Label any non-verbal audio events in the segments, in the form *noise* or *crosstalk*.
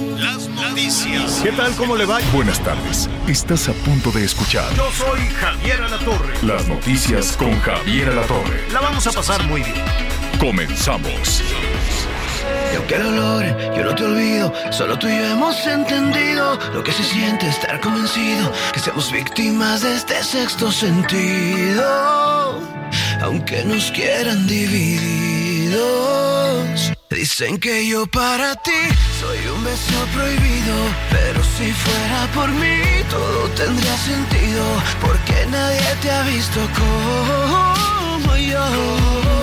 Las noticias. ¿Qué tal? ¿Cómo le va? Buenas tardes. Estás a punto de escuchar Yo soy Javier Alatorre. las noticias con Javier Alatorre. La vamos a pasar muy bien. Comenzamos. Y aunque el olor yo no te olvido, solo tú y yo hemos entendido lo que se siente estar convencido que seamos víctimas de este sexto sentido. Aunque nos quieran divididos, dicen que yo para ti soy un beso prohibido. Pero si fuera por mí, todo tendría sentido. Porque nadie te ha visto como yo.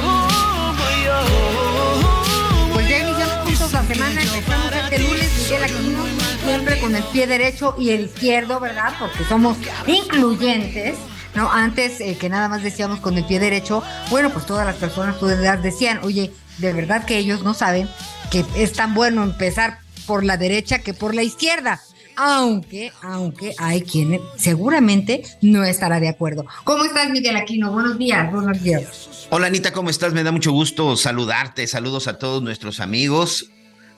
Como yo. Pues ya iniciamos juntos la semana, empezamos este lunes, Miguel Aquino, siempre con el pie derecho y el izquierdo, ¿verdad? Porque somos incluyentes. No, antes eh, que nada más decíamos con el pie derecho, bueno, pues todas las personas tu edad decían, oye, de verdad que ellos no saben que es tan bueno empezar por la derecha que por la izquierda. Aunque, aunque hay quienes seguramente no estará de acuerdo. ¿Cómo estás, Miguel Aquino? Buenos días, buenos días. Hola Anita, ¿cómo estás? Me da mucho gusto saludarte. Saludos a todos nuestros amigos.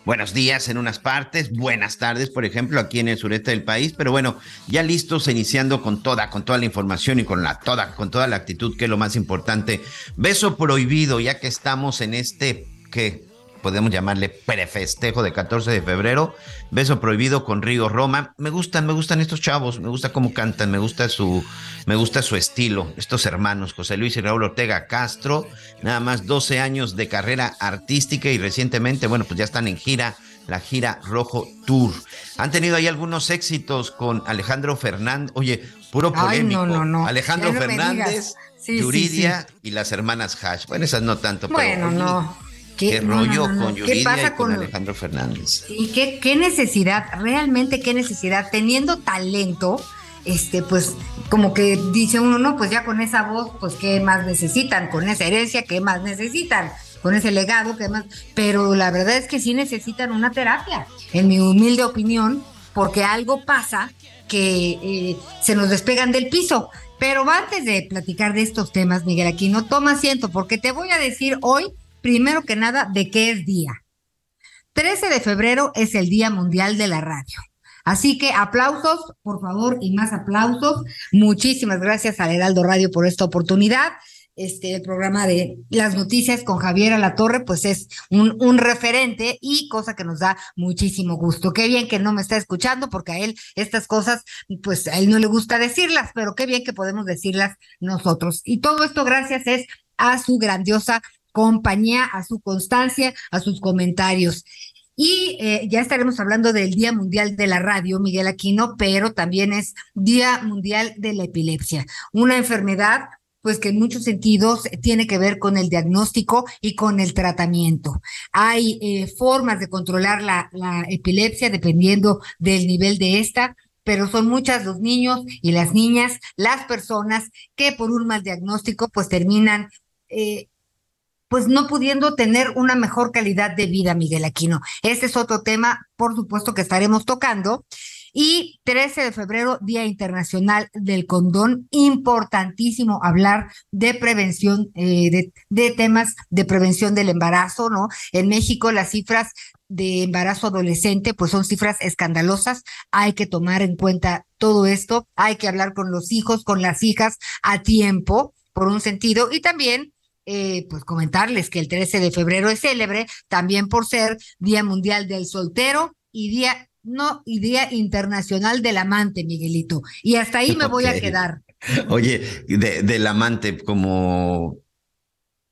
Buenos días en unas partes, buenas tardes, por ejemplo, aquí en el sureste del país, pero bueno, ya listos, iniciando con toda, con toda la información y con la toda, con toda la actitud, que es lo más importante. Beso prohibido, ya que estamos en este que podemos llamarle prefestejo de 14 de febrero. Beso prohibido con Río Roma. Me gustan, me gustan estos chavos, me gusta cómo cantan, me gusta su, me gusta su estilo. Estos hermanos, José Luis y Raúl Ortega Castro, nada más 12 años de carrera artística y recientemente, bueno, pues ya están en gira, la gira Rojo Tour. Han tenido ahí algunos éxitos con Alejandro Fernández. Oye, puro Ay, polémico. no, no, no. Alejandro no me Fernández. Sí, sí, Yuridia y las hermanas Hash. Bueno, esas no tanto, pero Bueno, no. Qué, rollo no, no. con ¿Qué Yuridia pasa y con con- Alejandro Fernández. Y qué, qué necesidad, realmente qué necesidad, teniendo talento, este, pues, como que dice uno, no, pues ya con esa voz, pues, ¿qué más necesitan? Con esa herencia, ¿qué más necesitan? Con ese legado, ¿qué más? Pero la verdad es que sí necesitan una terapia, en mi humilde opinión, porque algo pasa que eh, se nos despegan del piso. Pero antes de platicar de estos temas, Miguel Aquino, toma asiento, porque te voy a decir hoy, primero que nada, de qué es día. 13 de febrero es el Día Mundial de la Radio. Así que aplausos, por favor, y más aplausos. Muchísimas gracias al Heraldo Radio por esta oportunidad. Este el programa de las noticias con Javier Alatorre, pues es un, un referente y cosa que nos da muchísimo gusto. Qué bien que no me está escuchando, porque a él estas cosas, pues a él no le gusta decirlas, pero qué bien que podemos decirlas nosotros. Y todo esto gracias es a su grandiosa compañía, a su constancia, a sus comentarios. Y eh, ya estaremos hablando del Día Mundial de la Radio, Miguel Aquino, pero también es Día Mundial de la Epilepsia, una enfermedad pues que en muchos sentidos tiene que ver con el diagnóstico y con el tratamiento. Hay eh, formas de controlar la, la epilepsia dependiendo del nivel de esta, pero son muchas los niños y las niñas, las personas que por un mal diagnóstico pues terminan eh, pues no pudiendo tener una mejor calidad de vida, Miguel Aquino. Este es otro tema, por supuesto, que estaremos tocando. Y 13 de febrero, Día Internacional del Condón, importantísimo hablar de prevención, eh, de, de temas de prevención del embarazo, ¿no? En México las cifras de embarazo adolescente, pues son cifras escandalosas. Hay que tomar en cuenta todo esto, hay que hablar con los hijos, con las hijas a tiempo, por un sentido, y también eh, pues comentarles que el 13 de febrero es célebre también por ser Día Mundial del Soltero y Día no y Día Internacional del Amante, Miguelito. Y hasta ahí me voy a quedar. Oye, de- del amante, como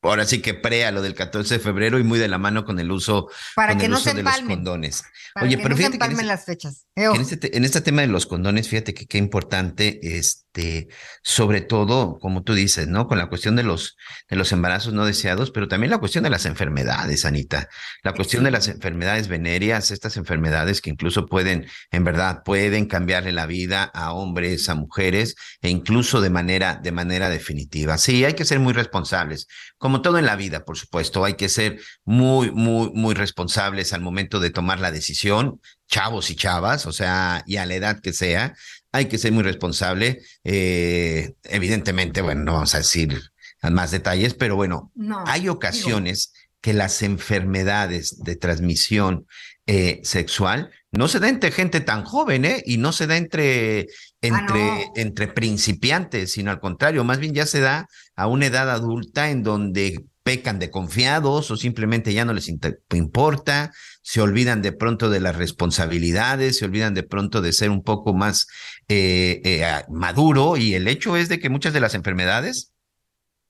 ahora sí que prea lo del 14 de febrero y muy de la mano con el uso, Para con que el no uso se de los condones. Para Oye, que pero no se fíjate que en empalmen este- las fechas. En este, te- en este tema de los condones, fíjate que qué importante, este, este, sobre todo, como tú dices, ¿no? Con la cuestión de los, de los embarazos no deseados, pero también la cuestión de las enfermedades, Anita. La cuestión de las enfermedades venéreas, estas enfermedades que incluso pueden, en verdad, pueden cambiarle la vida a hombres, a mujeres, e incluso de manera, de manera definitiva. Sí, hay que ser muy responsables. Como todo en la vida, por supuesto, hay que ser muy, muy, muy responsables al momento de tomar la decisión, chavos y chavas, o sea, y a la edad que sea, hay que ser muy responsable. Eh, evidentemente, bueno, no vamos a decir más detalles, pero bueno, hay ocasiones que las enfermedades de transmisión eh, sexual no se da entre gente tan joven, ¿eh? Y no se da entre, entre, ah, entre principiantes, sino al contrario, más bien ya se da a una edad adulta en donde pecan de confiados o simplemente ya no les importa, se olvidan de pronto de las responsabilidades, se olvidan de pronto de ser un poco más eh, eh, maduro y el hecho es de que muchas de las enfermedades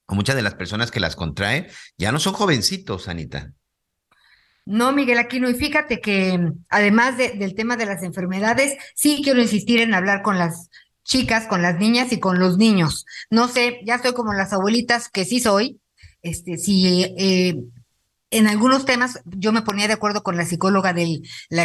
o muchas de las personas que las contraen ya no son jovencitos, Anita. No, Miguel Aquino, y fíjate que además del tema de las enfermedades, sí quiero insistir en hablar con las chicas, con las niñas y con los niños. No sé, ya estoy como las abuelitas que sí soy. Este, si eh, en algunos temas yo me ponía de acuerdo con la psicóloga del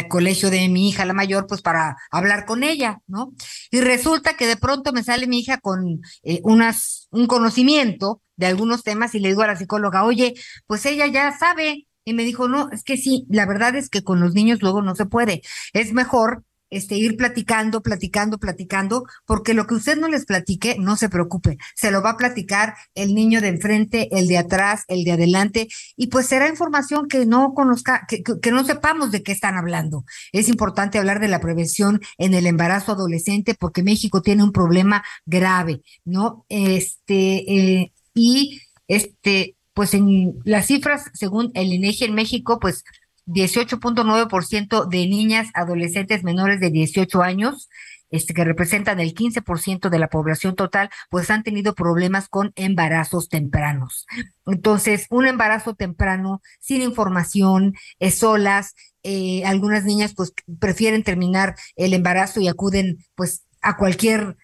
colegio de mi hija, la mayor, pues para hablar con ella, ¿no? Y resulta que de pronto me sale mi hija con eh, unas, un conocimiento de algunos temas y le digo a la psicóloga, oye, pues ella ya sabe. Y me dijo, no, es que sí, la verdad es que con los niños luego no se puede. Es mejor este, ir platicando, platicando, platicando, porque lo que usted no les platique, no se preocupe, se lo va a platicar el niño de enfrente, el de atrás, el de adelante, y pues será información que no conozca, que, que no sepamos de qué están hablando. Es importante hablar de la prevención en el embarazo adolescente, porque México tiene un problema grave, ¿no? Este, eh, y este, pues en las cifras, según el INEGI en México, pues 18.9% de niñas adolescentes menores de 18 años, este, que representan el 15% de la población total, pues han tenido problemas con embarazos tempranos. Entonces, un embarazo temprano, sin información, es solas, eh, algunas niñas pues prefieren terminar el embarazo y acuden pues a cualquier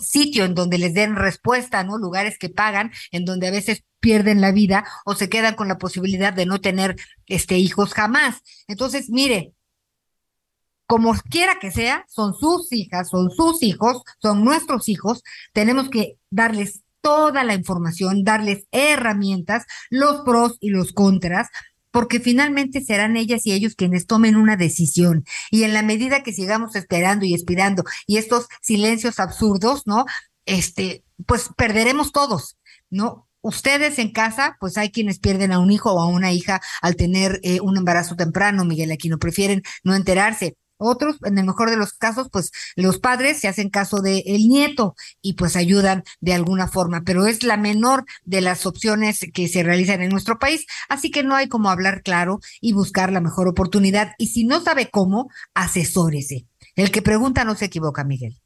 sitio en donde les den respuesta, ¿no? Lugares que pagan, en donde a veces pierden la vida o se quedan con la posibilidad de no tener este hijos jamás. Entonces, mire, como quiera que sea, son sus hijas, son sus hijos, son nuestros hijos, tenemos que darles toda la información, darles herramientas, los pros y los contras, porque finalmente serán ellas y ellos quienes tomen una decisión. Y en la medida que sigamos esperando y esperando y estos silencios absurdos, ¿no? Este, pues perderemos todos, ¿no? Ustedes en casa, pues hay quienes pierden a un hijo o a una hija al tener eh, un embarazo temprano, Miguel no prefieren no enterarse. Otros, en el mejor de los casos, pues los padres se hacen caso del el nieto y pues ayudan de alguna forma, pero es la menor de las opciones que se realizan en nuestro país, así que no hay como hablar claro y buscar la mejor oportunidad. Y si no sabe cómo, asesórese. El que pregunta no se equivoca, Miguel.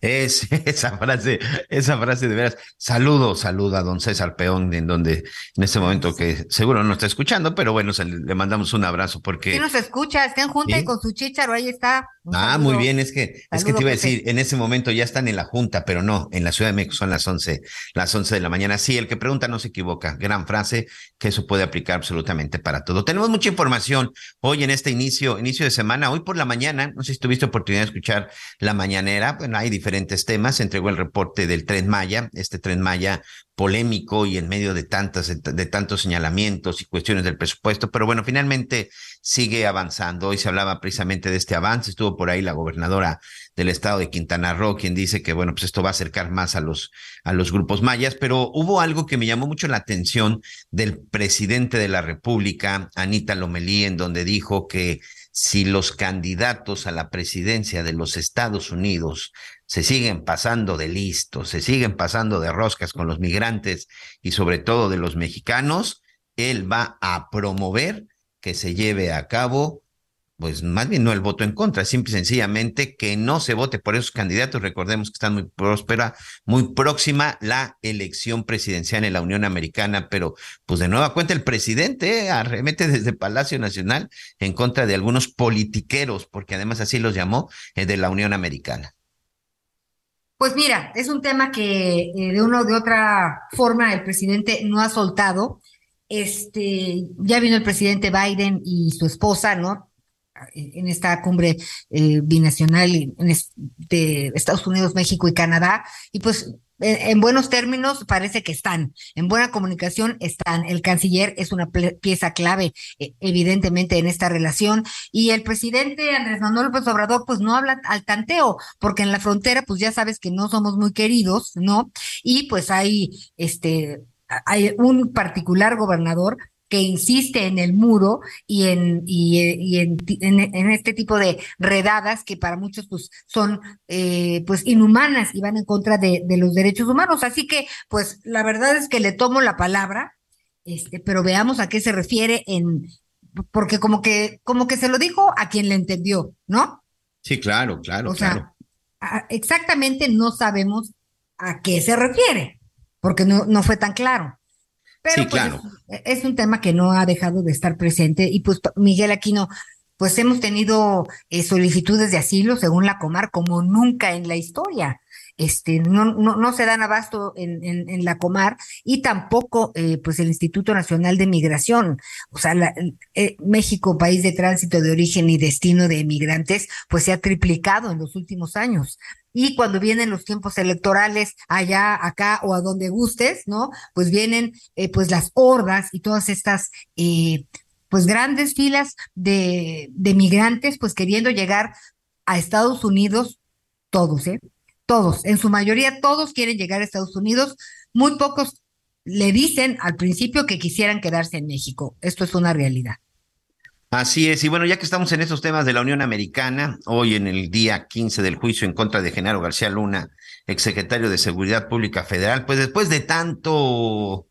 Es *laughs* esa frase, esa frase de veras. Saludo, saludo a don César Peón, en donde en este momento que seguro no está escuchando, pero bueno, le mandamos un abrazo porque. Sí nos escucha, estén junta y con su chicharo, ahí está. Ah, muy bien, es que, es que te iba a decir, en ese momento ya están en la junta, pero no, en la Ciudad de México son las once, las once de la mañana. Sí, el que pregunta no se equivoca. Gran frase, que eso puede aplicar absolutamente para todo. Tenemos mucha información hoy en este inicio, inicio de semana. Hoy por la mañana, no sé si tuviste oportunidad de escuchar la mañanera, bueno, hay diferentes diferentes temas. Se entregó el reporte del Tren Maya, este Tren Maya polémico y en medio de tantas, de tantos señalamientos y cuestiones del presupuesto. Pero bueno, finalmente sigue avanzando. Hoy se hablaba precisamente de este avance. Estuvo por ahí la gobernadora del estado de Quintana Roo, quien dice que bueno, pues esto va a acercar más a los, a los grupos mayas. Pero hubo algo que me llamó mucho la atención del presidente de la República, Anita Lomelí, en donde dijo que si los candidatos a la presidencia de los Estados Unidos se siguen pasando de listos, se siguen pasando de roscas con los migrantes y sobre todo de los mexicanos, él va a promover que se lleve a cabo pues más bien no el voto en contra, simple y sencillamente que no se vote por esos candidatos. Recordemos que están muy próspera, muy próxima la elección presidencial en la Unión Americana, pero pues de nueva cuenta el presidente eh, arremete desde Palacio Nacional en contra de algunos politiqueros, porque además así los llamó, eh, de la Unión Americana. Pues mira, es un tema que eh, de una o de otra forma el presidente no ha soltado. Este, ya vino el presidente Biden y su esposa, ¿no? En esta cumbre eh, binacional de Estados Unidos, México y Canadá, y pues en buenos términos parece que están, en buena comunicación están. El canciller es una pieza clave, e, evidentemente, en esta relación. Y el presidente Andrés Manuel López Obrador, pues no habla al tanteo, porque en la frontera, pues ya sabes que no somos muy queridos, ¿no? Y pues hay, este, hay un particular gobernador que insiste en el muro y en, y, en, en, este tipo de redadas que para muchos pues son eh, pues inhumanas y van en contra de, de, los derechos humanos. Así que pues la verdad es que le tomo la palabra, este, pero veamos a qué se refiere en, porque como que, como que se lo dijo a quien le entendió, ¿no? Sí, claro, claro, o claro. Sea, exactamente no sabemos a qué se refiere, porque no, no fue tan claro. Pero sí, pues, claro. es, un tema que no ha dejado de estar presente y pues Miguel Aquino, pues hemos tenido eh, solicitudes de asilo según la Comar como nunca en la historia. Este, no, no, no se dan abasto en, en, la Comar y tampoco eh, pues el Instituto Nacional de Migración. O sea, la, eh, México, país de tránsito de origen y destino de emigrantes, pues se ha triplicado en los últimos años y cuando vienen los tiempos electorales allá, acá o a donde gustes, ¿no? Pues vienen eh, pues las hordas y todas estas eh, pues grandes filas de, de migrantes pues queriendo llegar a Estados Unidos, todos, ¿eh? Todos, en su mayoría todos quieren llegar a Estados Unidos, muy pocos le dicen al principio que quisieran quedarse en México. Esto es una realidad. Así es, y bueno, ya que estamos en estos temas de la Unión Americana, hoy en el día 15 del juicio en contra de Genaro García Luna, exsecretario de Seguridad Pública Federal, pues después de tanto,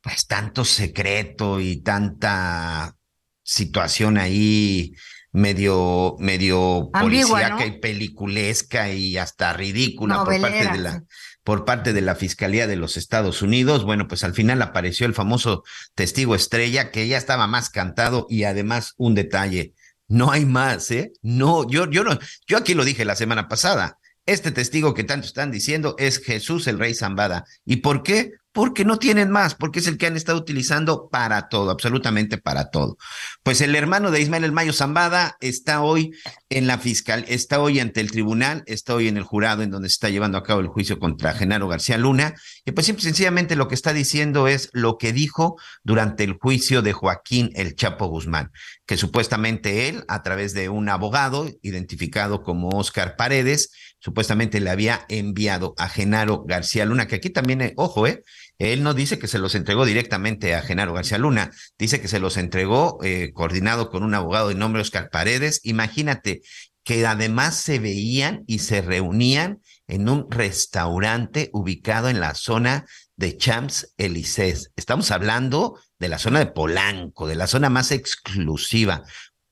pues tanto secreto y tanta situación ahí medio, medio policíaca y peliculesca y hasta ridícula por parte de la, por parte de la Fiscalía de los Estados Unidos. Bueno, pues al final apareció el famoso testigo estrella que ya estaba más cantado y además un detalle, no hay más, ¿eh? No, yo, yo no, yo aquí lo dije la semana pasada. Este testigo que tanto están diciendo es Jesús el Rey Zambada. ¿Y por qué? Porque no tienen más, porque es el que han estado utilizando para todo, absolutamente para todo. Pues el hermano de Ismael El Mayo Zambada está hoy en la fiscal, está hoy ante el tribunal, está hoy en el jurado en donde se está llevando a cabo el juicio contra Genaro García Luna, y pues simple, sencillamente lo que está diciendo es lo que dijo durante el juicio de Joaquín El Chapo Guzmán, que supuestamente él, a través de un abogado identificado como Oscar Paredes, supuestamente le había enviado a Genaro García Luna, que aquí también, eh, ojo, eh, él no dice que se los entregó directamente a Genaro García Luna, dice que se los entregó eh, coordinado con un abogado de nombre Oscar Paredes. Imagínate que además se veían y se reunían en un restaurante ubicado en la zona de Champs Élysées. Estamos hablando de la zona de Polanco, de la zona más exclusiva.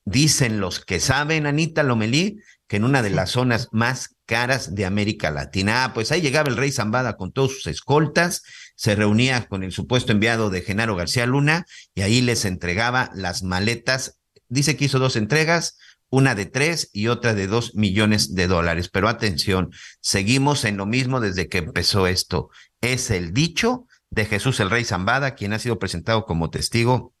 Dicen los que saben, Anita Lomelí, que en una de las zonas más caras de América Latina. Ah, pues ahí llegaba el rey Zambada con todos sus escoltas, se reunía con el supuesto enviado de Genaro García Luna y ahí les entregaba las maletas. Dice que hizo dos entregas, una de tres y otra de dos millones de dólares. Pero atención, seguimos en lo mismo desde que empezó esto. Es el dicho de Jesús el Rey Zambada, quien ha sido presentado como testigo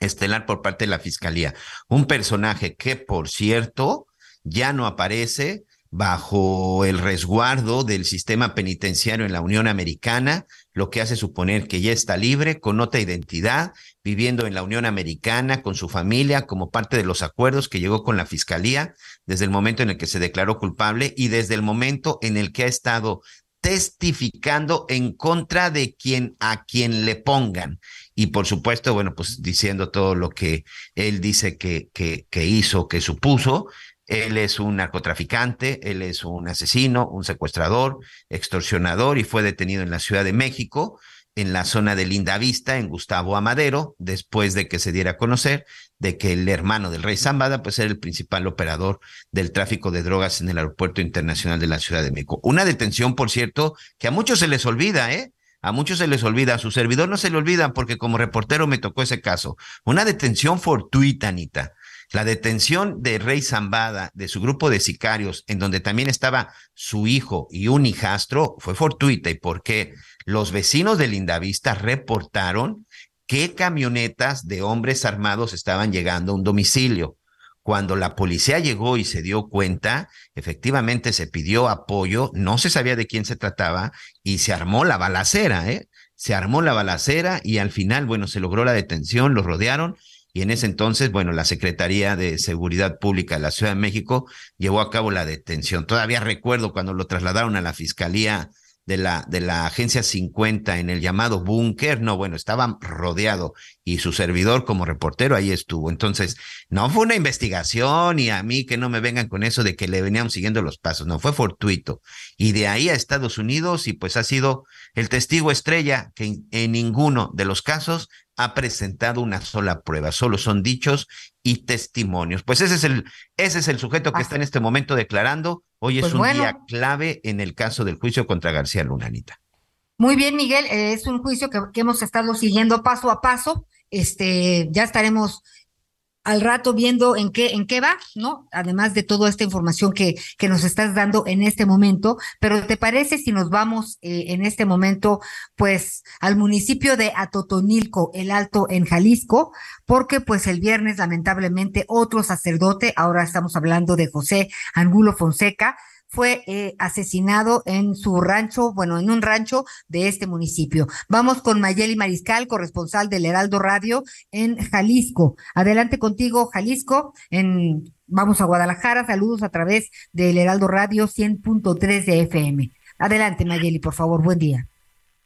estelar por parte de la Fiscalía. Un personaje que, por cierto, ya no aparece bajo el resguardo del sistema penitenciario en la Unión Americana, lo que hace suponer que ya está libre, con otra identidad, viviendo en la Unión Americana, con su familia, como parte de los acuerdos que llegó con la Fiscalía desde el momento en el que se declaró culpable y desde el momento en el que ha estado testificando en contra de quien a quien le pongan. Y por supuesto, bueno, pues diciendo todo lo que él dice que, que, que hizo, que supuso, él es un narcotraficante, él es un asesino, un secuestrador, extorsionador y fue detenido en la Ciudad de México, en la zona de Lindavista, en Gustavo Amadero, después de que se diera a conocer de que el hermano del rey Zambada, pues era el principal operador del tráfico de drogas en el Aeropuerto Internacional de la Ciudad de México. Una detención, por cierto, que a muchos se les olvida, ¿eh? A muchos se les olvida, a su servidor no se le olvida porque como reportero me tocó ese caso. Una detención fortuita, Anita La detención de Rey Zambada, de su grupo de sicarios, en donde también estaba su hijo y un hijastro, fue fortuita y porque los vecinos de Lindavista reportaron que camionetas de hombres armados estaban llegando a un domicilio. Cuando la policía llegó y se dio cuenta, efectivamente se pidió apoyo, no se sabía de quién se trataba y se armó la balacera, ¿eh? Se armó la balacera y al final, bueno, se logró la detención, los rodearon y en ese entonces, bueno, la Secretaría de Seguridad Pública de la Ciudad de México llevó a cabo la detención. Todavía recuerdo cuando lo trasladaron a la Fiscalía de la, de la Agencia 50 en el llamado búnker, no, bueno, estaba rodeado y su servidor como reportero ahí estuvo. Entonces, no fue una investigación y a mí que no me vengan con eso de que le venían siguiendo los pasos, no, fue fortuito. Y de ahí a Estados Unidos y pues ha sido el testigo estrella que en ninguno de los casos ha presentado una sola prueba, solo son dichos y testimonios. Pues ese es el, ese es el sujeto que está en este momento declarando. Hoy es pues un día clave en el caso del juicio contra García Lunanita. Muy bien, Miguel, eh, es un juicio que, que, hemos estado siguiendo paso a paso. Este, ya estaremos al rato viendo en qué, en qué va, ¿no? Además de toda esta información que, que nos estás dando en este momento, pero ¿te parece si nos vamos eh, en este momento, pues, al municipio de Atotonilco, el Alto, en Jalisco? Porque, pues, el viernes, lamentablemente, otro sacerdote, ahora estamos hablando de José Angulo Fonseca, fue eh, asesinado en su rancho, bueno, en un rancho de este municipio. Vamos con Mayeli Mariscal, corresponsal del Heraldo Radio en Jalisco. Adelante contigo, Jalisco, en vamos a Guadalajara. Saludos a través del Heraldo Radio 100.3 de FM. Adelante, Mayeli, por favor, buen día.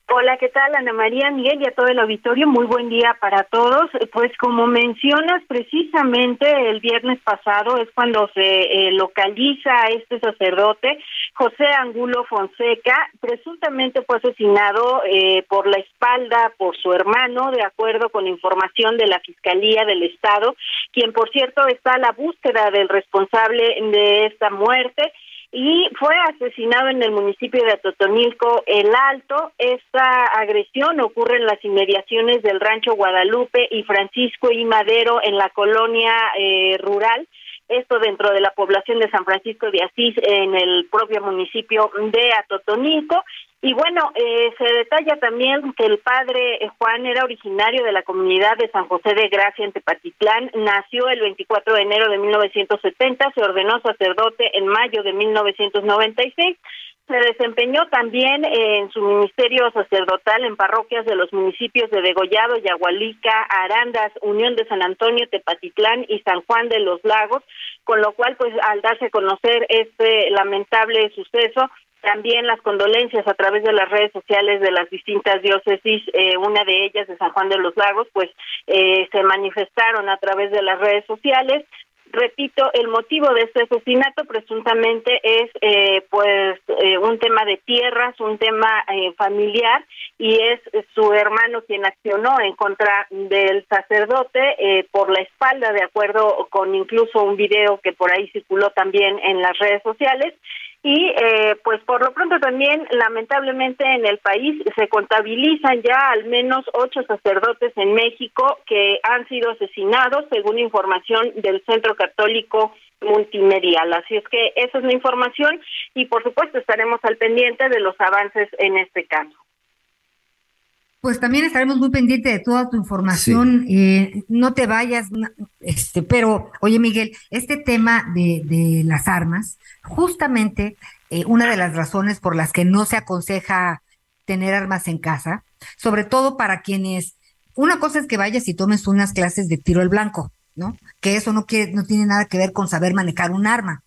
Hola, ¿qué tal Ana María, Miguel y a todo el auditorio? Muy buen día para todos. Pues como mencionas, precisamente el viernes pasado es cuando se eh, localiza a este sacerdote, José Angulo Fonseca, presuntamente fue asesinado eh, por la espalda por su hermano, de acuerdo con información de la Fiscalía del Estado, quien por cierto está a la búsqueda del responsable de esta muerte y fue asesinado en el municipio de Atotonilco el Alto. Esta agresión ocurre en las inmediaciones del rancho Guadalupe y Francisco y Madero en la colonia eh, rural. Esto dentro de la población de San Francisco de Asís en el propio municipio de Atotonilco y bueno, eh, se detalla también que el padre eh, Juan era originario de la comunidad de San José de Gracia en Tepatitlán, nació el 24 de enero de 1970, se ordenó sacerdote en mayo de 1996, se desempeñó también en su ministerio sacerdotal en parroquias de los municipios de Degollado, Yagualica, Arandas, Unión de San Antonio, Tepatitlán y San Juan de los Lagos, con lo cual, pues, al darse a conocer este lamentable suceso, también las condolencias a través de las redes sociales de las distintas diócesis, eh, una de ellas de San Juan de los Lagos, pues eh, se manifestaron a través de las redes sociales. Repito, el motivo de este asesinato presuntamente es eh, pues un tema de tierras, un tema familiar y es su hermano quien accionó en contra del sacerdote por la espalda, de acuerdo con incluso un video que por ahí circuló también en las redes sociales y eh, pues por lo pronto también lamentablemente en el país se contabilizan ya al menos ocho sacerdotes en México que han sido asesinados según información del Centro Católico Multimedial. Así es que esa es la información y por supuesto estaremos al pendiente de los avances en este caso pues también estaremos muy pendientes de toda tu información. Eh, no te vayas, este, pero oye Miguel, este tema de, de las armas, justamente eh, una de las razones por las que no se aconseja tener armas en casa, sobre todo para quienes, una cosa es que vayas y tomes unas clases de tiro al blanco, ¿no? Que eso no quiere, no tiene nada que ver con saber manejar un arma.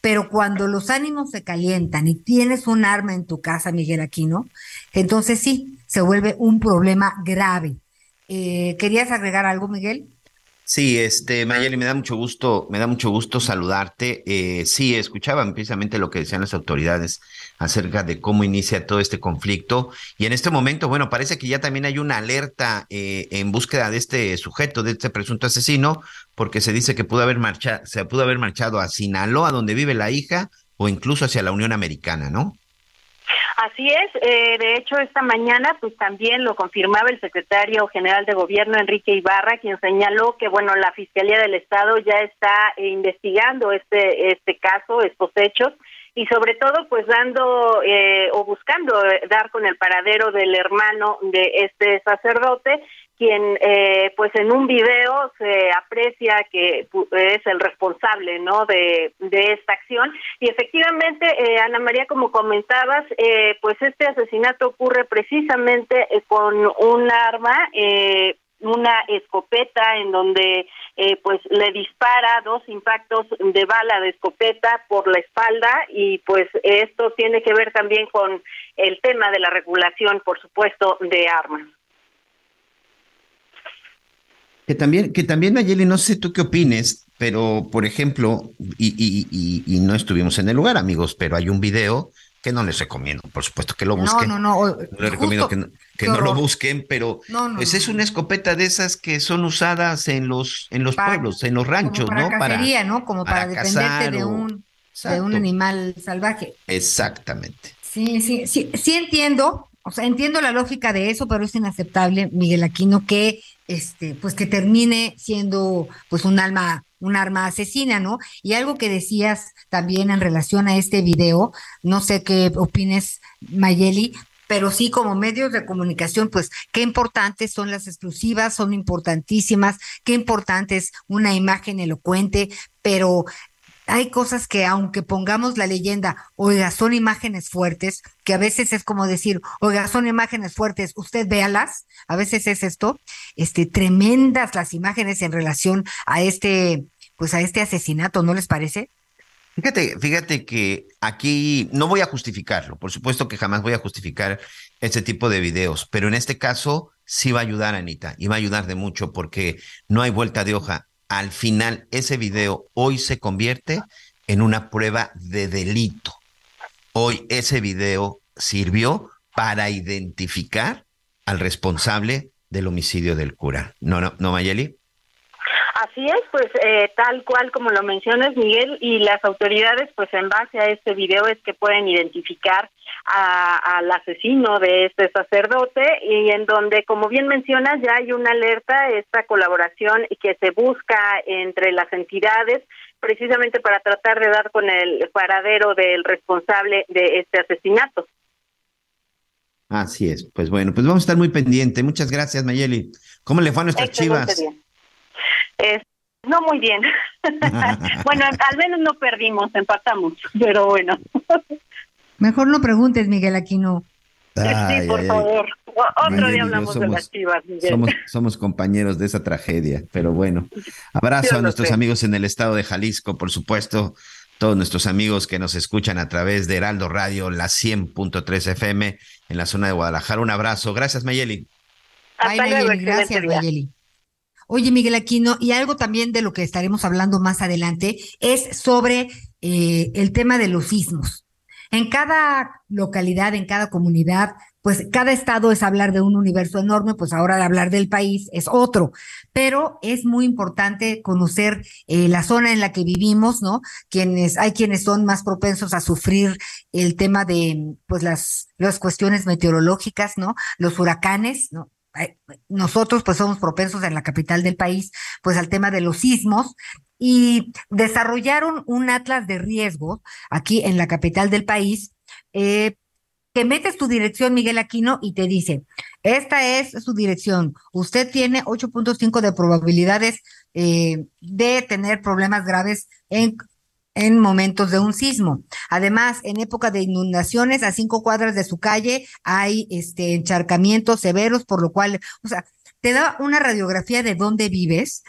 Pero cuando los ánimos se calientan y tienes un arma en tu casa, Miguel Aquino, entonces sí, se vuelve un problema grave. Eh, ¿Querías agregar algo, Miguel? Sí, este, Mayeli, me da mucho gusto, me da mucho gusto saludarte. Eh, sí, escuchaban precisamente lo que decían las autoridades acerca de cómo inicia todo este conflicto. Y en este momento, bueno, parece que ya también hay una alerta eh, en búsqueda de este sujeto, de este presunto asesino, porque se dice que pudo haber marchado, se pudo haber marchado a Sinaloa, donde vive la hija, o incluso hacia la Unión Americana, ¿no? Así es, eh, de hecho esta mañana pues también lo confirmaba el secretario general de gobierno Enrique Ibarra, quien señaló que bueno la Fiscalía del Estado ya está eh, investigando este este caso, estos hechos y sobre todo pues dando eh, o buscando dar con el paradero del hermano de este sacerdote quien eh, pues en un video se aprecia que es el responsable no de, esta acción. Y efectivamente eh, Ana María como comentabas eh, pues este asesinato ocurre precisamente eh, con un arma eh, una escopeta en donde eh, pues le dispara dos impactos de bala de escopeta por la espalda y pues esto tiene que ver también con el tema de la regulación por supuesto de armas que también, que también, Nayeli, no sé tú qué opines, pero por ejemplo, y, y, y, y, no estuvimos en el lugar, amigos, pero hay un video que no les recomiendo, por supuesto que lo busquen. No, no, no. no les recomiendo que, no, que no lo busquen, pero no, no, pues es una escopeta de esas que son usadas en los, en los para, pueblos, en los ranchos, para ¿no? Cacería, para ¿no? Como para, para defenderte de un, de un animal salvaje. Exactamente. Sí, sí, sí, sí entiendo, o sea, entiendo la lógica de eso, pero es inaceptable, Miguel Aquino, que este, pues que termine siendo pues un alma, un arma asesina, ¿no? Y algo que decías también en relación a este video, no sé qué opines, Mayeli, pero sí como medios de comunicación, pues qué importantes son las exclusivas, son importantísimas, qué importante es una imagen elocuente, pero hay cosas que aunque pongamos la leyenda, oiga, son imágenes fuertes, que a veces es como decir, oiga, son imágenes fuertes, usted véalas, a veces es esto, este, tremendas las imágenes en relación a este, pues a este asesinato, ¿no les parece? Fíjate, fíjate que aquí no voy a justificarlo, por supuesto que jamás voy a justificar este tipo de videos, pero en este caso sí va a ayudar, Anita, y va a ayudar de mucho porque no hay vuelta de hoja al final ese video hoy se convierte en una prueba de delito. Hoy ese video sirvió para identificar al responsable del homicidio del cura. ¿No, no, no Mayeli? Así es, pues eh, tal cual como lo mencionas, Miguel, y las autoridades, pues en base a este video es que pueden identificar a, al asesino de este sacerdote y en donde, como bien mencionas, ya hay una alerta, esta colaboración que se busca entre las entidades precisamente para tratar de dar con el paradero del responsable de este asesinato. Así es, pues bueno, pues vamos a estar muy pendientes. Muchas gracias, Mayeli. ¿Cómo le fue a nuestras Excelente chivas? Bien. Es, no muy bien. *laughs* bueno, *laughs* al menos no perdimos, empatamos, pero bueno. Mejor no preguntes, Miguel Aquino. Ay, sí, por ay, favor. Otro Mayeli día hablamos somos, de las chivas, Miguel. Somos, somos, compañeros de esa tragedia, pero bueno. Abrazo a nuestros sé. amigos en el estado de Jalisco, por supuesto. Todos nuestros amigos que nos escuchan a través de Heraldo Radio, la 100.3 FM en la zona de Guadalajara. Un abrazo. Gracias, Mayeli. Hasta Ay, Mayeli, gracias, día. Mayeli. Oye, Miguel Aquino, y algo también de lo que estaremos hablando más adelante es sobre eh, el tema de los sismos. En cada localidad, en cada comunidad, pues cada estado es hablar de un universo enorme, pues ahora de hablar del país es otro, pero es muy importante conocer eh, la zona en la que vivimos, ¿no? Quienes, hay quienes son más propensos a sufrir el tema de, pues las, las cuestiones meteorológicas, ¿no? Los huracanes, ¿no? Nosotros pues somos propensos en la capital del país pues al tema de los sismos y desarrollaron un atlas de riesgo aquí en la capital del país eh, que metes tu dirección Miguel Aquino y te dice esta es su dirección. Usted tiene 8.5 de probabilidades eh, de tener problemas graves en en momentos de un sismo. Además, en época de inundaciones, a cinco cuadras de su calle hay este encharcamientos severos, por lo cual, o sea, te da una radiografía de dónde vives.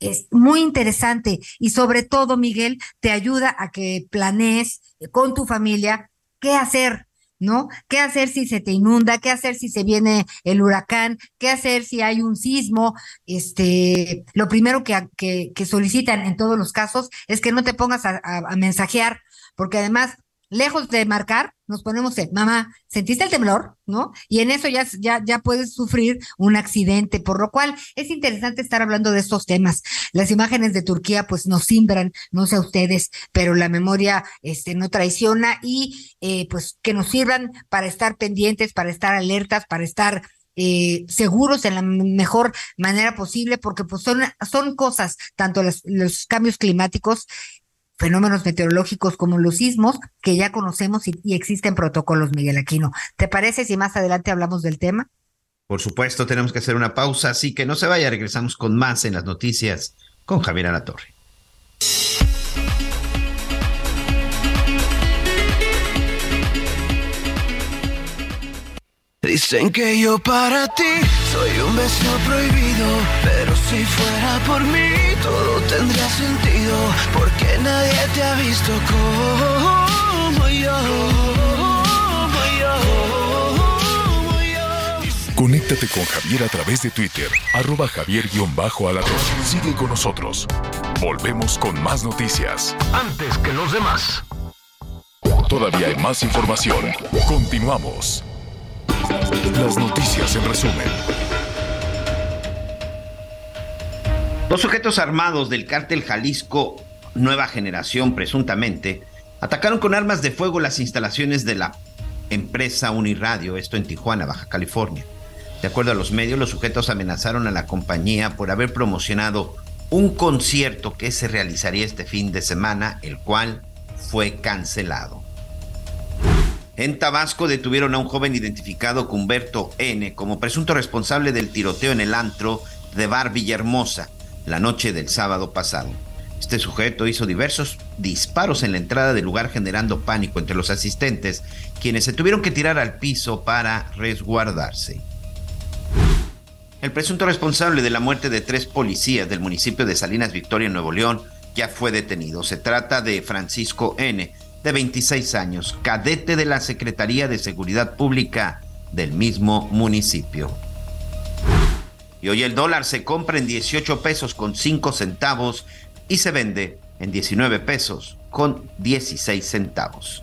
Es muy interesante y sobre todo, Miguel, te ayuda a que planees con tu familia qué hacer, ¿no? ¿Qué hacer si se te inunda? ¿Qué hacer si se viene el huracán? ¿Qué hacer si hay un sismo? Este, lo primero que, que, solicitan en todos los casos es que no te pongas a mensajear, porque además lejos de marcar, nos ponemos, en, mamá, ¿sentiste el temblor? ¿No? Y en eso ya, ya, ya puedes sufrir un accidente, por lo cual es interesante estar hablando de estos temas. Las imágenes de Turquía pues nos simbran, no sé a ustedes, pero la memoria este, no traiciona y eh, pues que nos sirvan para estar pendientes, para estar alertas, para estar eh, seguros en la mejor manera posible, porque pues son, son cosas, tanto los cambios climáticos, fenómenos meteorológicos como los sismos, que ya conocemos y, existen protocolos, Miguel Aquino. ¿Te parece si más adelante hablamos del tema? Por supuesto, tenemos que hacer una pausa, así que no se vaya, regresamos con más en las noticias con Javier Alatorre. Dicen que yo para ti soy un beso prohibido, pero si fuera por mí todo tendría sentido, porque nadie te ha visto como yo. Conéctate con Javier a través de Twitter, arroba javier-alatón. Sigue con nosotros. Volvemos con más noticias. Antes que los demás. Todavía hay más información. Continuamos. Las noticias en resumen. Dos sujetos armados del cártel Jalisco Nueva Generación, presuntamente, atacaron con armas de fuego las instalaciones de la empresa Uniradio, esto en Tijuana, Baja California. De acuerdo a los medios, los sujetos amenazaron a la compañía por haber promocionado un concierto que se realizaría este fin de semana, el cual fue cancelado. En Tabasco detuvieron a un joven identificado como Humberto N. como presunto responsable del tiroteo en el antro de Bar Villahermosa la noche del sábado pasado. Este sujeto hizo diversos disparos en la entrada del lugar generando pánico entre los asistentes, quienes se tuvieron que tirar al piso para resguardarse. El presunto responsable de la muerte de tres policías del municipio de Salinas Victoria, Nuevo León, ya fue detenido. Se trata de Francisco N., de 26 años, cadete de la Secretaría de Seguridad Pública del mismo municipio. Y hoy el dólar se compra en 18 pesos con 5 centavos y se vende en 19 pesos con 16 centavos.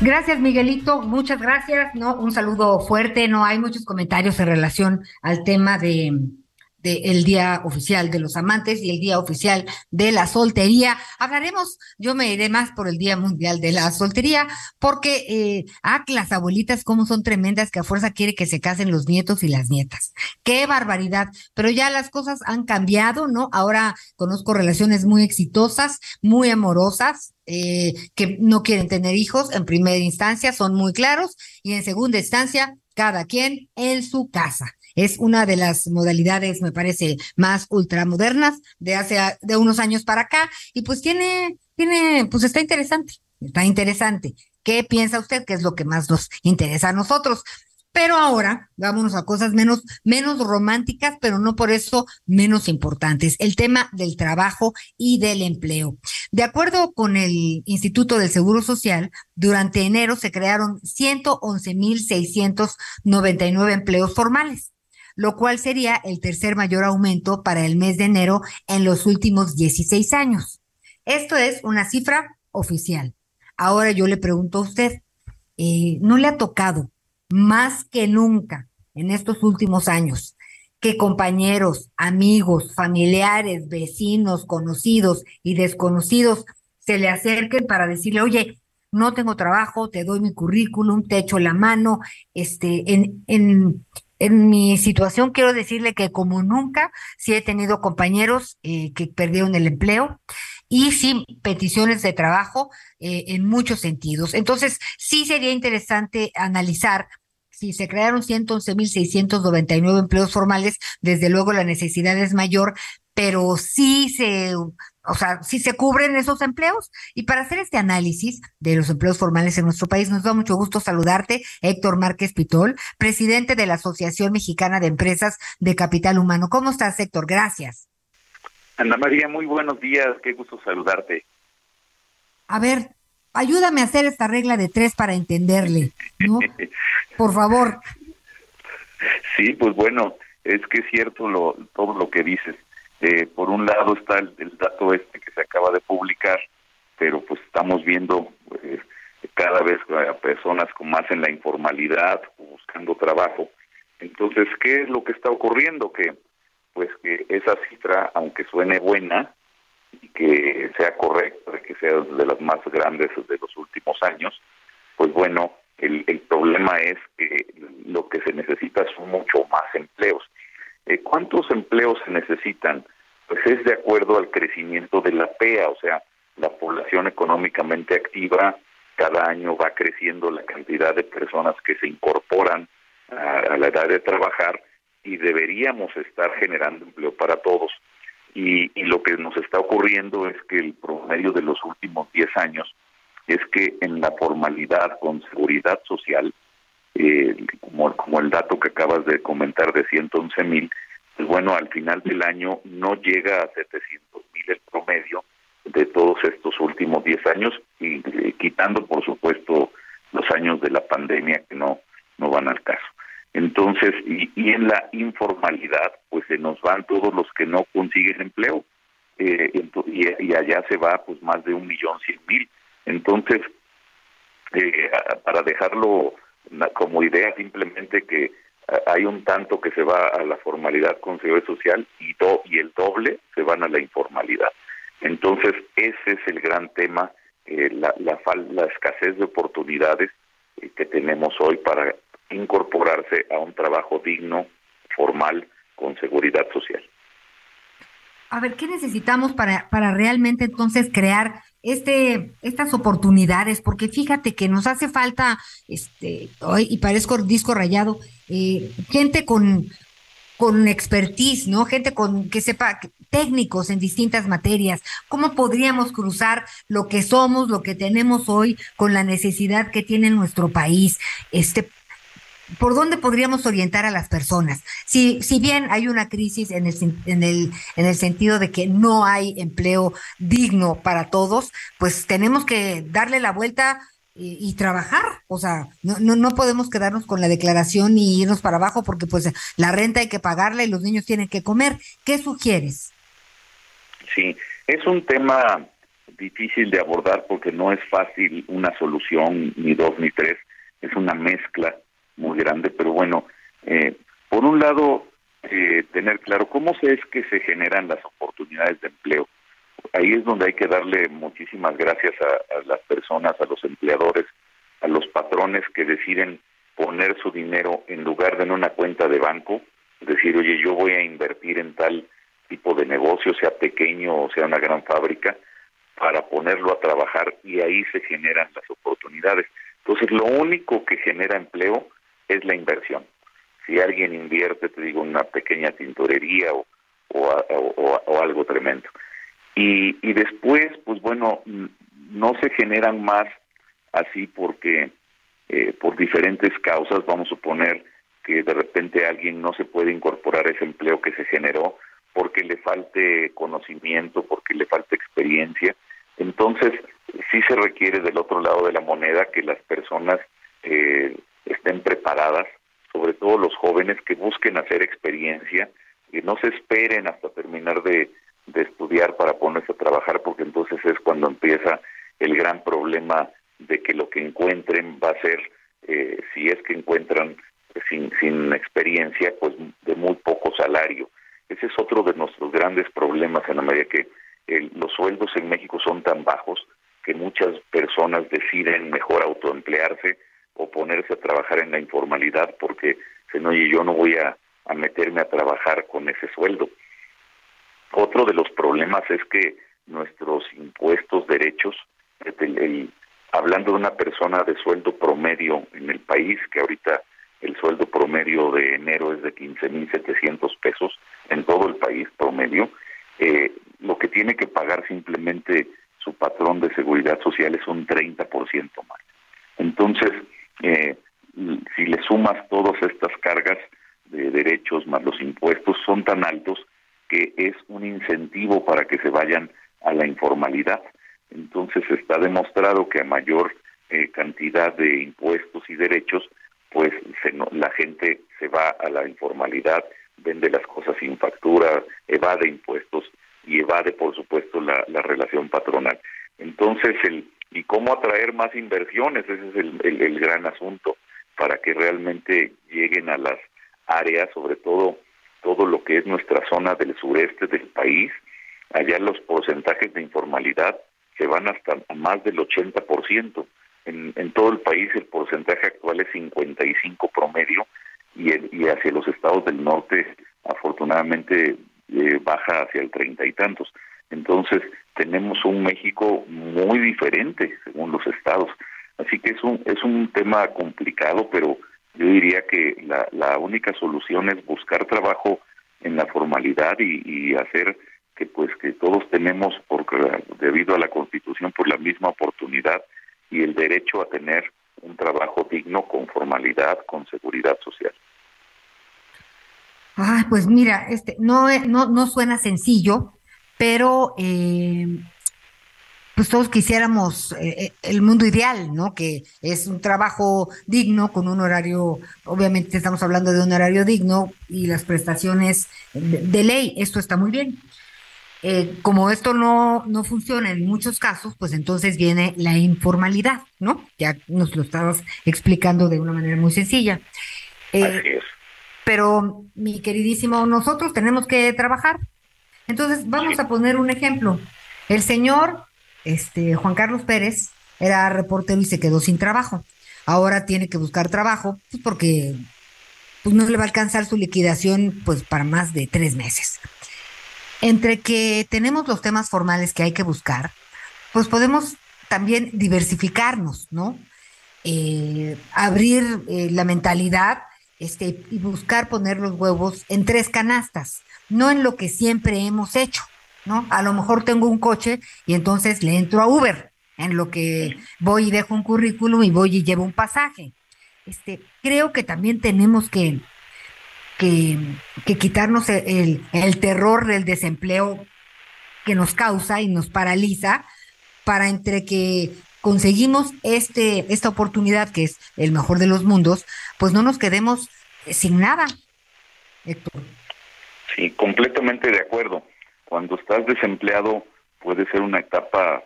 Gracias, Miguelito. Muchas gracias. No, un saludo fuerte. No hay muchos comentarios en relación al tema de, el Día Oficial de los Amantes y el Día Oficial de la Soltería. Hablaremos, yo me iré más por el Día Mundial de la Soltería, porque, eh, ah, las abuelitas como son tremendas que a fuerza quiere que se casen los nietos y las nietas. Qué barbaridad. Pero ya las cosas han cambiado, ¿no? Ahora conozco relaciones muy exitosas, muy amorosas, eh, que no quieren tener hijos en primera instancia, son muy claros, y en segunda instancia, cada quien en su casa. Es una de las modalidades, me parece, más ultramodernas de hace de unos años para acá, y pues tiene, tiene, pues está interesante, está interesante. ¿Qué piensa usted que es lo que más nos interesa a nosotros? Pero ahora vámonos a cosas menos, menos románticas, pero no por eso menos importantes. El tema del trabajo y del empleo. De acuerdo con el Instituto del Seguro Social, durante enero se crearon 111.699 empleos formales, lo cual sería el tercer mayor aumento para el mes de enero en los últimos 16 años. Esto es una cifra oficial. Ahora yo le pregunto a usted, eh, ¿no le ha tocado más que nunca en estos últimos años que compañeros, amigos, familiares, vecinos, conocidos y desconocidos se le acerquen para decirle, oye, no tengo trabajo, te doy mi currículum, te echo la mano, este, en, en, en mi situación quiero decirle que como nunca, sí he tenido compañeros eh, que perdieron el empleo y sí peticiones de trabajo eh, en muchos sentidos. Entonces, sí sería interesante analizar si se crearon 111.699 empleos formales, desde luego la necesidad es mayor, pero sí se o sea, si se cubren esos empleos. Y para hacer este análisis de los empleos formales en nuestro país, nos da mucho gusto saludarte, Héctor Márquez Pitol, presidente de la Asociación Mexicana de Empresas de Capital Humano. ¿Cómo estás, Héctor? Gracias. Ana María, muy buenos días, qué gusto saludarte. A ver, ayúdame a hacer esta regla de tres para entenderle, ¿no? *laughs* Por favor. Sí, pues bueno, es que es cierto lo, todo lo que dices. Eh, por un lado está el, dato este que se acaba de publicar, pero pues estamos viendo eh, cada vez a personas con más en la informalidad, buscando trabajo. Entonces, ¿qué es lo que está ocurriendo? Que pues que esa cifra, aunque suene buena y que sea correcta, que sea de las más grandes de los últimos años, pues bueno, el, el problema es que lo que se necesita son mucho más empleos. Eh, ¿Cuántos empleos se necesitan? pues es de acuerdo al crecimiento de la PEA, o sea, la población económicamente activa, cada año va creciendo la cantidad de personas que se incorporan a, la edad de trabajar y deberíamos estar generando empleo para todos. Y, lo que nos está ocurriendo es que el promedio de los últimos 10 años es que en la formalidad con seguridad social, eh, como, el dato que acabas de comentar de 111 mil, pues bueno, al final del año no llega a 700 mil el promedio de todos estos últimos 10 años y quitando por supuesto los años de la pandemia que no no van al caso. Entonces, y, en la informalidad, pues se nos van todos los que no consiguen empleo. Eh, y, y, allá se va pues más de un millón cien mil. Entonces, eh, para dejarlo como idea simplemente que hay un tanto que se va a la formalidad con seguridad social y, y el doble se van a la informalidad. Entonces, ese es el gran tema, eh, la, la, la, escasez de oportunidades eh, que tenemos hoy para incorporarse a un trabajo digno, formal, con seguridad social. A ver, ¿qué necesitamos para, para realmente entonces crear este, estas oportunidades, porque fíjate que nos hace falta, este, hoy, y parezco disco rayado, eh, gente con, con expertise, ¿no? Gente con que sepa técnicos en distintas materias. ¿Cómo podríamos cruzar lo que somos, lo que tenemos hoy con la necesidad que tiene nuestro país? Este ¿Por dónde podríamos orientar a las personas? Si, si bien hay una crisis en el, en, el, en el sentido de que no hay empleo digno para todos, pues tenemos que darle la vuelta y, trabajar. O sea, no, no, no podemos quedarnos con la declaración y irnos para abajo porque pues la renta hay que pagarla y los niños tienen que comer. ¿Qué sugieres? Sí, es un tema difícil de abordar porque no es fácil una solución, ni dos ni tres, es una mezcla muy grande, pero bueno, eh, por un lado, eh, tener claro cómo es que se generan las oportunidades de empleo. Ahí es donde hay que darle muchísimas gracias a, las personas, a los empleadores, a los patrones que deciden poner su dinero en lugar de en una cuenta de banco, decir, oye, yo voy a invertir en tal tipo de negocio, sea pequeño o sea una gran fábrica, para ponerlo a trabajar y ahí se generan las oportunidades. Entonces, lo único que genera empleo es la inversión. Si alguien invierte, te digo, una pequeña tintorería o, o, algo tremendo. Y, y después, pues bueno, no se generan más así porque eh, por diferentes causas, vamos a suponer que de repente alguien no se puede incorporar ese empleo que se generó porque le falte conocimiento, porque le falte experiencia. Entonces, sí se requiere del otro lado de la moneda que las personas eh, estén preparadas, sobre todo los jóvenes que busquen hacer experiencia, que no se esperen hasta terminar de, estudiar para ponerse a trabajar, porque entonces es cuando empieza el gran problema de que lo que encuentren va a ser, eh, si es que encuentran sin, sin experiencia, pues de muy poco salario. Ese es otro de nuestros grandes problemas en la medida que los sueldos en México son tan bajos que muchas personas deciden mejor autoemplearse o ponerse a trabajar en la informalidad porque oye, yo no voy a, meterme a trabajar con ese sueldo. Otro de los problemas es que nuestros impuestos, derechos, hablando de una persona de sueldo promedio en el país, que ahorita el sueldo promedio de enero es de 15.700 pesos en todo el país promedio, eh, lo que tiene que pagar simplemente su patrón de seguridad social es un 30% más. Entonces, eh, si le sumas todas estas cargas de derechos más los impuestos, son tan altos que es un incentivo para que se vayan a la informalidad. Entonces está demostrado que a mayor eh, cantidad de impuestos y derechos, pues la gente se va a la informalidad, vende las cosas sin factura, evade impuestos y evade, por supuesto, la, relación patronal. Entonces, el y cómo atraer más inversiones, ese es el, el gran asunto, para que realmente lleguen a las áreas, sobre todo todo lo que es nuestra zona del sureste del país, allá los porcentajes de informalidad se van hasta más del 80%. En, en todo el país el porcentaje actual es 55 promedio y, y hacia los estados del norte afortunadamente eh, baja hacia el treinta y tantos. Entonces tenemos un México muy diferente según los estados. Así que es un, es un tema complicado, pero yo diría que la, la única solución es buscar trabajo en la formalidad y, hacer que pues que todos tenemos porque debido a la Constitución por la misma oportunidad y el derecho a tener un trabajo digno con formalidad, con seguridad social. Ay, pues mira, este no no no suena sencillo, pero eh, pues todos quisiéramos eh, eh, el mundo ideal, ¿no? Que es un trabajo digno con un horario, obviamente estamos hablando de un horario digno y las prestaciones de, ley, esto está muy bien. Eh, como esto no, no funciona en muchos casos, pues entonces viene la informalidad, ¿no? Ya nos lo estabas explicando de una manera muy sencilla. Pero, mi queridísimo, nosotros tenemos que trabajar. Entonces, vamos a poner un ejemplo. El señor este, Juan Carlos Pérez era reportero y se quedó sin trabajo. Ahora tiene que buscar trabajo pues porque pues no le va a alcanzar su liquidación pues para más de tres meses. Entre que tenemos los temas formales que hay que buscar, pues podemos también diversificarnos, ¿no? Eh, abrir eh, la mentalidad este, y buscar poner los huevos en tres canastas, no en lo que siempre hemos hecho. ¿no? A lo mejor tengo un coche y entonces le entro a Uber, en lo que voy y dejo un currículum y voy y llevo un pasaje. Este, creo que también tenemos que, que, quitarnos el, el, terror del desempleo que nos causa y nos paraliza para entre que conseguimos este, esta oportunidad que es el mejor de los mundos, pues no nos quedemos sin nada. Héctor. Sí, completamente de acuerdo. Cuando estás desempleado puede ser una etapa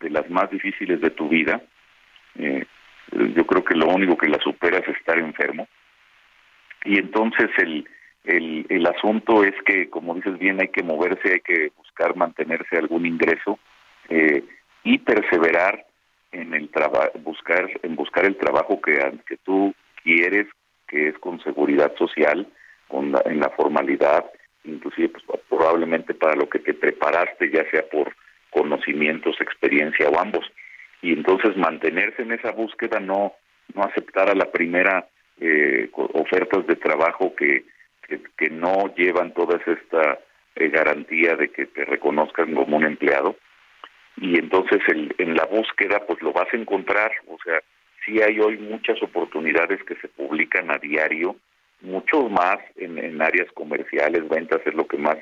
de las más difíciles de tu vida. Eh, yo creo que lo único que la supera es estar enfermo. Y entonces el, el, el asunto es que, como dices bien, hay que moverse, hay que buscar mantenerse algún ingreso eh, y perseverar en el trabajo, buscar en buscar el trabajo que, que tú quieres, que es con seguridad social, con en la formalidad, inclusive pues, probablemente para lo que te preparaste, ya sea por conocimientos, experiencia o ambos. Y entonces mantenerse en esa búsqueda, no, no aceptar a la primera eh, ofertas de trabajo que, que, no llevan toda esta eh, garantía de que te reconozcan como un empleado. Y entonces el, en la búsqueda pues lo vas a encontrar, o sea, sí hay hoy muchas oportunidades que se publican a diario, muchos más en, áreas comerciales, ventas es lo que más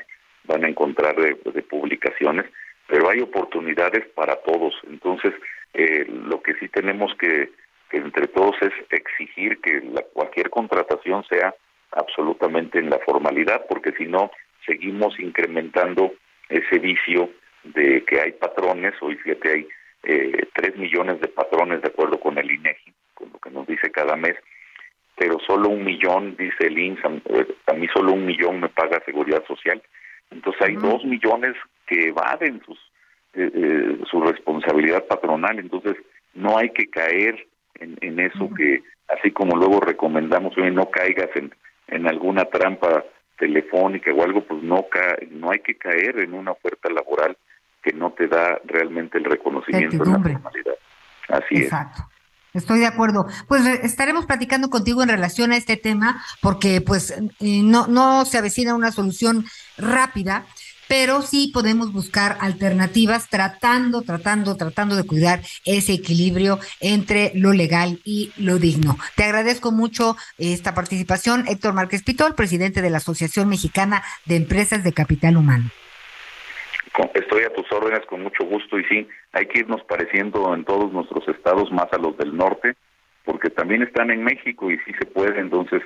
van a encontrar de, publicaciones, pero hay oportunidades para todos. Entonces, eh, lo que sí tenemos que, entre todos es exigir que la, cualquier contratación sea absolutamente en la formalidad, porque si no, seguimos incrementando ese vicio de que hay patrones, hoy fíjate, hay eh, tres millones de patrones de acuerdo con el INEGI, con lo que nos dice cada mes, pero solo un millón, dice el INSS, a mí solo un millón me paga seguridad social. Entonces hay dos millones que evaden sus, eh, eh, su responsabilidad patronal. Entonces no hay que caer en, en eso que, así como luego recomendamos, oye, no caigas en, en alguna trampa telefónica o algo, pues no, ca no hay que caer en una oferta laboral que no te da realmente el reconocimiento de la formalidad. Así Exacto. Estoy de acuerdo. Pues estaremos platicando contigo en relación a este tema porque pues no, no se avecina una solución rápida pero sí podemos buscar alternativas tratando, tratando, tratando de cuidar ese equilibrio entre lo legal y lo digno. Te agradezco mucho esta participación, Héctor Márquez Pitol, presidente de la Asociación Mexicana de Empresas de Capital Humano. Estoy a tus órdenes con mucho gusto y sí, hay que irnos pareciendo en todos nuestros estados más a los del norte, porque también están en México y sí se puede, entonces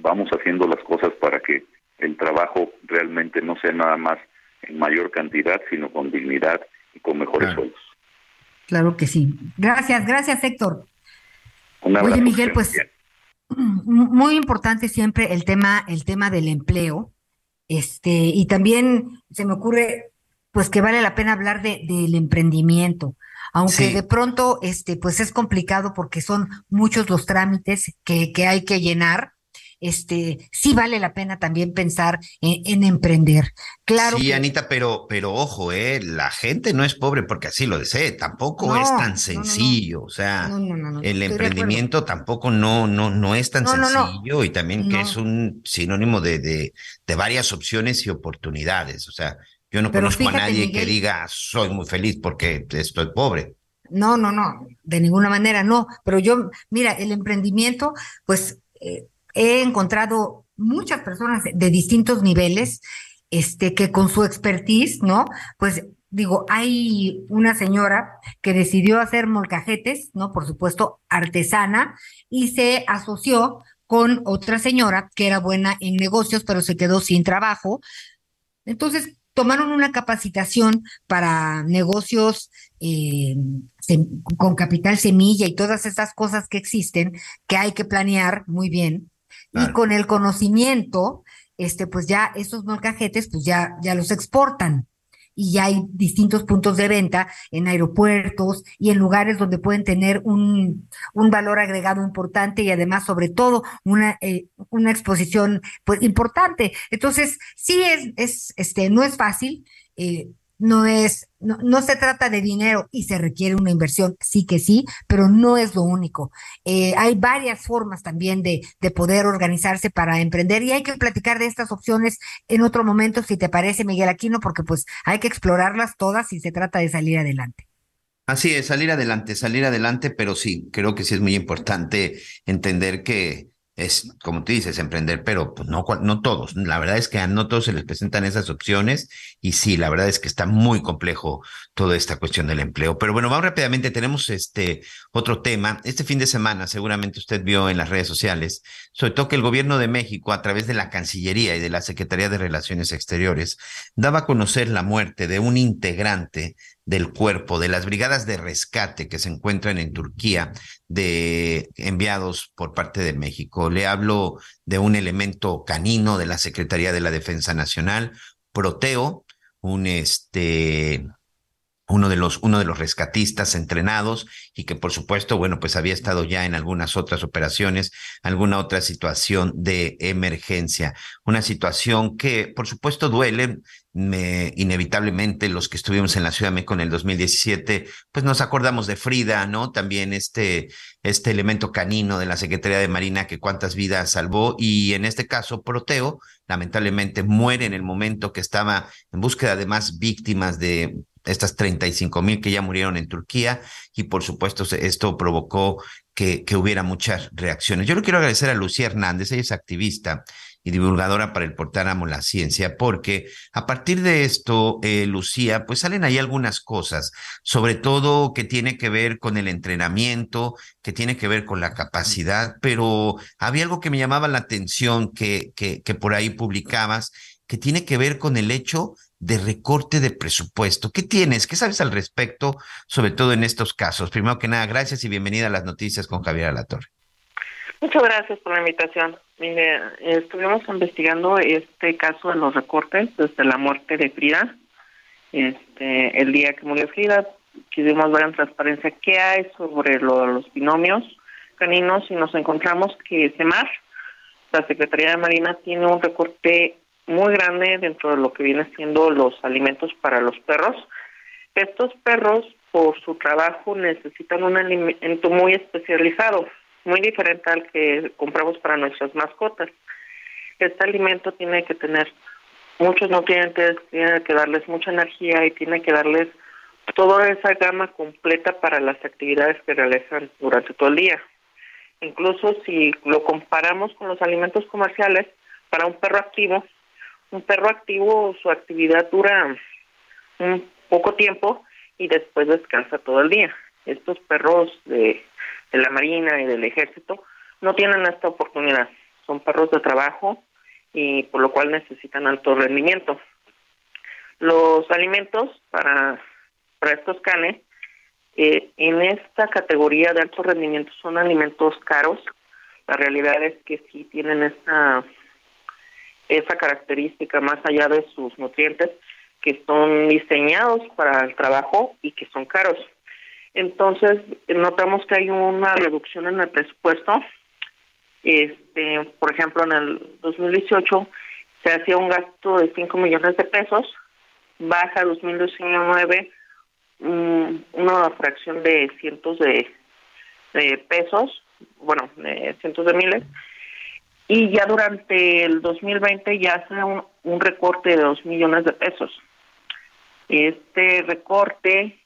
vamos haciendo las cosas para que el trabajo realmente no sea nada más en mayor cantidad, sino con dignidad y con mejores sueldos. Claro que sí. Gracias, gracias Héctor. Oye Miguel, pues muy importante siempre el tema, el tema del empleo. Este, y también se me ocurre pues que vale la pena hablar de, del emprendimiento aunque de pronto este pues es complicado porque son muchos los trámites que, que hay que llenar este, sí vale la pena también pensar en, emprender. Claro. Sí, Anita, pero, pero ojo, eh, la gente no es pobre porque así lo desee, tampoco es tan sencillo. o sea, el emprendimiento tampoco no, no, no es tan sencillo y también que es un sinónimo de, de, de varias opciones y oportunidades. O sea, yo no conozco a nadie que diga soy muy feliz porque estoy pobre. No, no, no, de ninguna manera no. Pero yo, mira, el emprendimiento, pues eh, he encontrado muchas personas de distintos niveles, este, que con su expertise, ¿no? Pues digo, hay una señora que decidió hacer molcajetes, ¿no? Por supuesto, artesana, y se asoció con otra señora que era buena en negocios, pero se quedó sin trabajo. Entonces, tomaron una capacitación para negocios eh, con capital semilla y todas estas cosas que existen, que hay que planear muy bien y con el conocimiento, este, pues ya esos molcajetes, pues ya, ya los exportan. Y ya hay distintos puntos de venta en aeropuertos y en lugares donde pueden tener un, un valor agregado importante y además, sobre todo, una, eh, una exposición pues, importante. Entonces, sí es, es, este, no es fácil. Eh, no es, no, no, se trata de dinero y se requiere una inversión, sí que sí, pero no es lo único. Eh, hay varias formas también de, de poder organizarse para emprender y hay que platicar de estas opciones en otro momento, si te parece, Miguel Aquino, porque pues hay que explorarlas todas si se trata de salir adelante. Así es, salir adelante, salir adelante, pero sí, creo que sí es muy importante entender que es, como tú dices, emprender, pero pues no, no todos. La verdad es que a no todos se les presentan esas opciones y sí, la verdad es que está muy complejo toda esta cuestión del empleo. Pero bueno, vamos rápidamente, tenemos este otro tema. Este fin de semana, seguramente usted vio en las redes sociales, sobre todo que el gobierno de México, a través de la Cancillería y de la Secretaría de Relaciones Exteriores, daba a conocer la muerte de un integrante del cuerpo, de las brigadas de rescate que se encuentran en Turquía, de enviados por parte de México. Le hablo de un elemento canino de la Secretaría de la Defensa Nacional, Proteo, un este uno de los uno de los rescatistas entrenados y que por supuesto bueno pues había estado ya en algunas otras operaciones alguna otra situación de emergencia una situación que por supuesto duele me, inevitablemente los que estuvimos en la Ciudad de México en el 2017, pues nos acordamos de Frida, ¿no? También este, este elemento canino de la Secretaría de Marina que cuántas vidas salvó y en este caso Proteo lamentablemente muere en el momento que estaba en búsqueda de más víctimas de estas 35 mil que ya murieron en Turquía y por supuesto esto provocó que, que hubiera muchas reacciones. Yo le quiero agradecer a Lucía Hernández, ella es activista y divulgadora para el portal Amo la Ciencia, porque a partir de esto, eh, Lucía, pues salen ahí algunas cosas, sobre todo que tiene que ver con el entrenamiento, que tiene que ver con la capacidad, pero había algo que me llamaba la atención que, que, que por ahí publicabas, que tiene que ver con el hecho de recorte de presupuesto. ¿Qué tienes? ¿Qué sabes al respecto, sobre todo en estos casos? Primero que nada, gracias y bienvenida a las noticias con Javier Alatorre. Muchas gracias por la invitación. Mire, estuvimos investigando este caso de los recortes desde la muerte de Frida. Este, el día que murió Frida, quisimos ver en transparencia qué hay sobre lo, los binomios caninos y nos encontramos que CEMAR, la Secretaría de Marina, tiene un recorte muy grande dentro de lo que viene siendo los alimentos para los perros. Estos perros, por su trabajo, necesitan un alimento muy especializado muy diferente al que compramos para nuestras mascotas. Este alimento tiene que tener muchos nutrientes, tiene que darles mucha energía y tiene que darles toda esa gama completa para las actividades que realizan durante todo el día. Incluso si lo comparamos con los alimentos comerciales, para un perro activo, un perro activo su actividad dura un poco tiempo y después descansa todo el día. Estos perros de, la Marina y del Ejército no tienen esta oportunidad. Son perros de trabajo y por lo cual necesitan alto rendimiento. Los alimentos para, para estos canes eh, en esta categoría de alto rendimiento son alimentos caros. La realidad es que sí tienen esta esa característica más allá de sus nutrientes que son diseñados para el trabajo y que son caros. Entonces, notamos que hay una reducción en el presupuesto. Este, por ejemplo, en el 2018 se hacía un gasto de 5 millones de pesos, baja a 2019 una fracción de cientos de, pesos, bueno, de cientos de miles, y ya durante el 2020 ya hace un, un recorte de 2 millones de pesos. Este recorte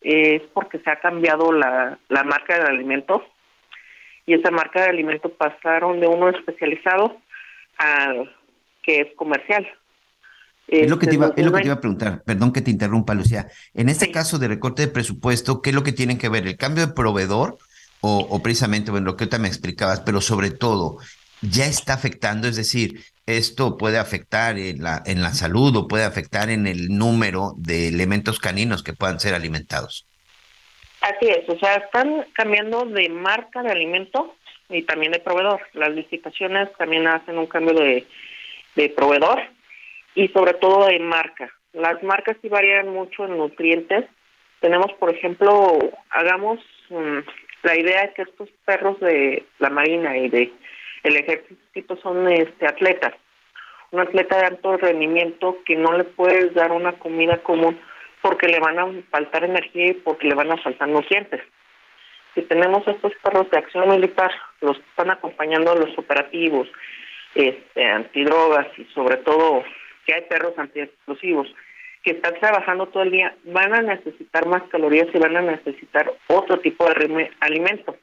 es porque se ha cambiado la, la marca del alimento y esa marca de alimento pasaron de uno especializado al que es comercial. Es lo, que te iba, es lo que te iba a preguntar, perdón que te interrumpa, Lucía. En este caso de recorte de presupuesto, ¿qué es lo que tienen que ver? ¿El cambio de proveedor o, o precisamente, bueno, lo que ahorita me explicabas, pero sobre todo, ya está afectando? Es decir, esto puede afectar en la, en la salud o puede afectar en el número de elementos caninos que puedan ser alimentados. Así es, o sea, están cambiando de marca de alimento y también de proveedor. Las licitaciones también hacen un cambio de, de proveedor y sobre todo de marca. Las marcas sí varían mucho en nutrientes. Tenemos, por ejemplo, hagamos mm, la idea de que estos perros de la marina y de el ejército son este atletas. Un atleta de alto rendimiento que no le puedes dar una comida común porque le van a faltar energía y porque le van a faltar nutrientes. Si tenemos estos perros de acción militar, los que están acompañando a los operativos, este, antidrogas y sobre todo que hay perros antiexplosivos que están trabajando todo el día, van a necesitar más calorías y van a necesitar otro tipo de alimento.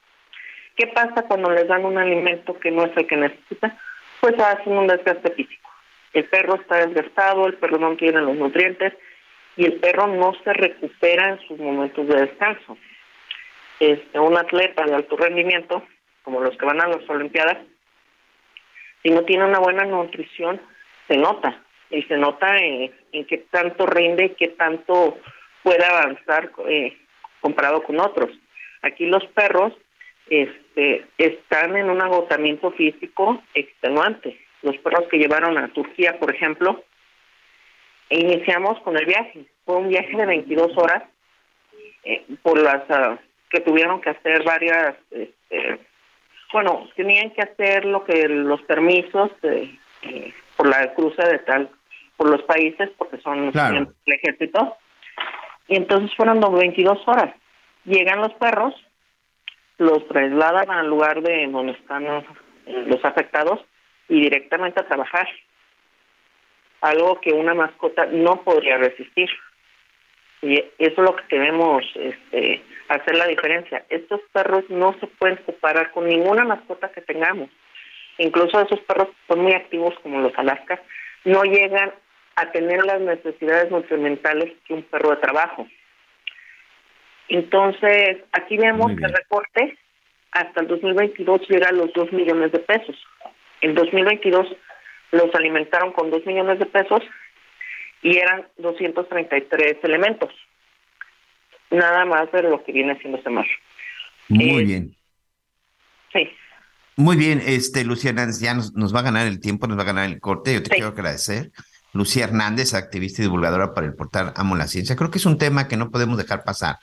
¿Qué pasa cuando les dan un alimento que no es el que necesita? Pues hacen un desgaste físico. El perro está desgastado, el perro no tiene los nutrientes y el perro no se recupera en sus momentos de descanso. Este, un atleta de alto rendimiento, como los que van a las Olimpiadas, si no tiene una buena nutrición, se nota y se nota en, qué tanto rinde y qué tanto puede avanzar eh, comparado con otros. Aquí los perros este, están en un agotamiento físico extenuante. Los perros que llevaron a Turquía, por ejemplo, iniciamos con el viaje. Fue un viaje de 22 horas eh, por las ah, que tuvieron que hacer varias, este, bueno, tenían que hacer lo que los permisos eh, por la cruce de tal por los países porque son el ejército. Y entonces fueron 22 horas. Llegan los perros, los trasladan al lugar de donde están los afectados y directamente a trabajar. Algo que una mascota no podría resistir. Y eso es lo que debemos este, hacer la diferencia. Estos perros no se pueden separar con ninguna mascota que tengamos. Incluso esos perros son muy activos como los Alaska, no llegan a tener las necesidades nutrimentales que un perro de trabajo. Entonces, aquí vemos que el recorte hasta el 2022 llega a los 2 millones de pesos. En 2022 los alimentaron con 2 millones de pesos y eran 233 elementos. Nada más de lo que viene siendo este mar. Muy eh, bien. Sí. Muy bien, este Luciana, ya nos, nos, va a ganar el tiempo, nos va a ganar el corte. Yo te quiero agradecer. Lucía Hernández, activista y divulgadora para el portal Amo la Ciencia. Creo que es un tema que no podemos dejar pasar,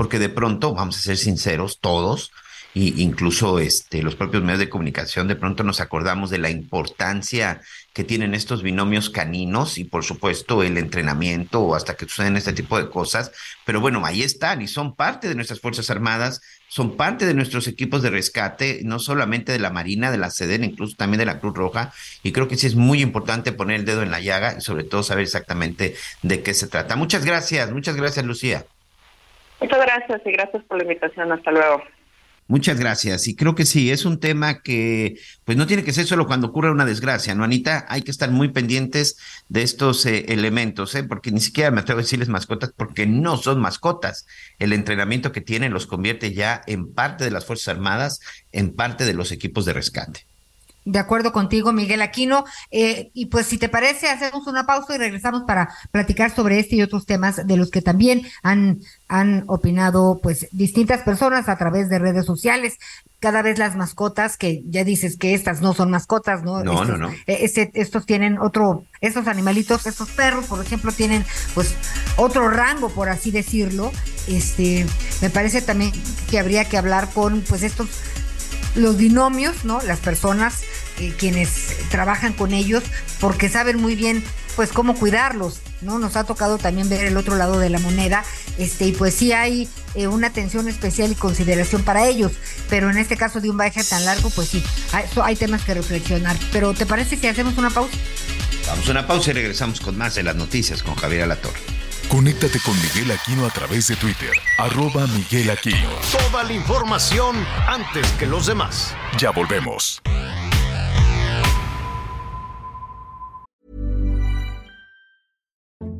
porque de pronto, vamos a ser sinceros, todos, y incluso este, los propios medios de comunicación de pronto nos acordamos de la importancia que tienen estos binomios caninos y por supuesto el entrenamiento o hasta que suceden este tipo de cosas, pero bueno, ahí están y son parte de nuestras Fuerzas Armadas, son parte de nuestros equipos de rescate, no solamente de la Marina, de la SEDEN, incluso también de la Cruz Roja, y creo que sí es muy importante poner el dedo en la llaga y sobre todo saber exactamente de qué se trata. Muchas gracias, muchas gracias Lucía. Muchas gracias y gracias por la invitación. Hasta luego. Muchas gracias. Y creo que sí, es un tema que pues no tiene que ser solo cuando ocurre una desgracia, ¿no, Anita? Hay que estar muy pendientes de estos eh, elementos, ¿eh? porque ni siquiera me atrevo a decirles mascotas, porque no son mascotas. El entrenamiento que tienen los convierte ya en parte de las Fuerzas Armadas, en parte de los equipos de rescate. De acuerdo contigo, Miguel Aquino. Eh, y pues si te parece, hacemos una pausa y regresamos para platicar sobre este y otros temas de los que también han, han opinado pues distintas personas a través de redes sociales. Cada vez las mascotas, que ya dices que estas no son mascotas, ¿no? No, no, no. Eh, estos tienen otro, estos animalitos, estos perros, por ejemplo, tienen pues otro rango, por así decirlo. Este, me parece también que habría que hablar con pues estos los binomios, ¿no? Las personas eh, quienes trabajan con ellos, porque saben muy bien, pues, cómo cuidarlos, ¿no? Nos ha tocado también ver el otro lado de la moneda, este, y pues sí hay eh, una atención especial y consideración para ellos, pero en este caso de un viaje tan largo, pues sí, hay, hay temas que reflexionar. Pero, ¿te parece que hacemos una pausa? Vamos a una pausa y regresamos con más de las noticias con Javier Alatorre. Conéctate con Miguel Aquino a través de Twitter, arroba Miguel Aquino. Toda la información antes que los demás. Ya volvemos.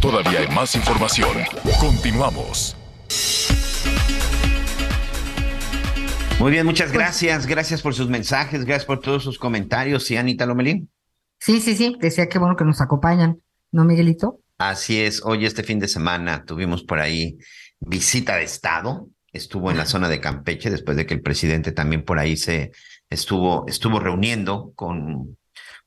Todavía hay más información. Continuamos. Muy bien, muchas gracias. Gracias por sus mensajes, gracias por todos sus comentarios. ¿Sí, Anita Lomelín? Sí, sí, sí, decía que bueno que nos acompañan, ¿no, Miguelito? Así es, hoy este fin de semana tuvimos por ahí visita de Estado, estuvo en la zona de Campeche después de que el presidente también por ahí se estuvo, estuvo reuniendo con, pues,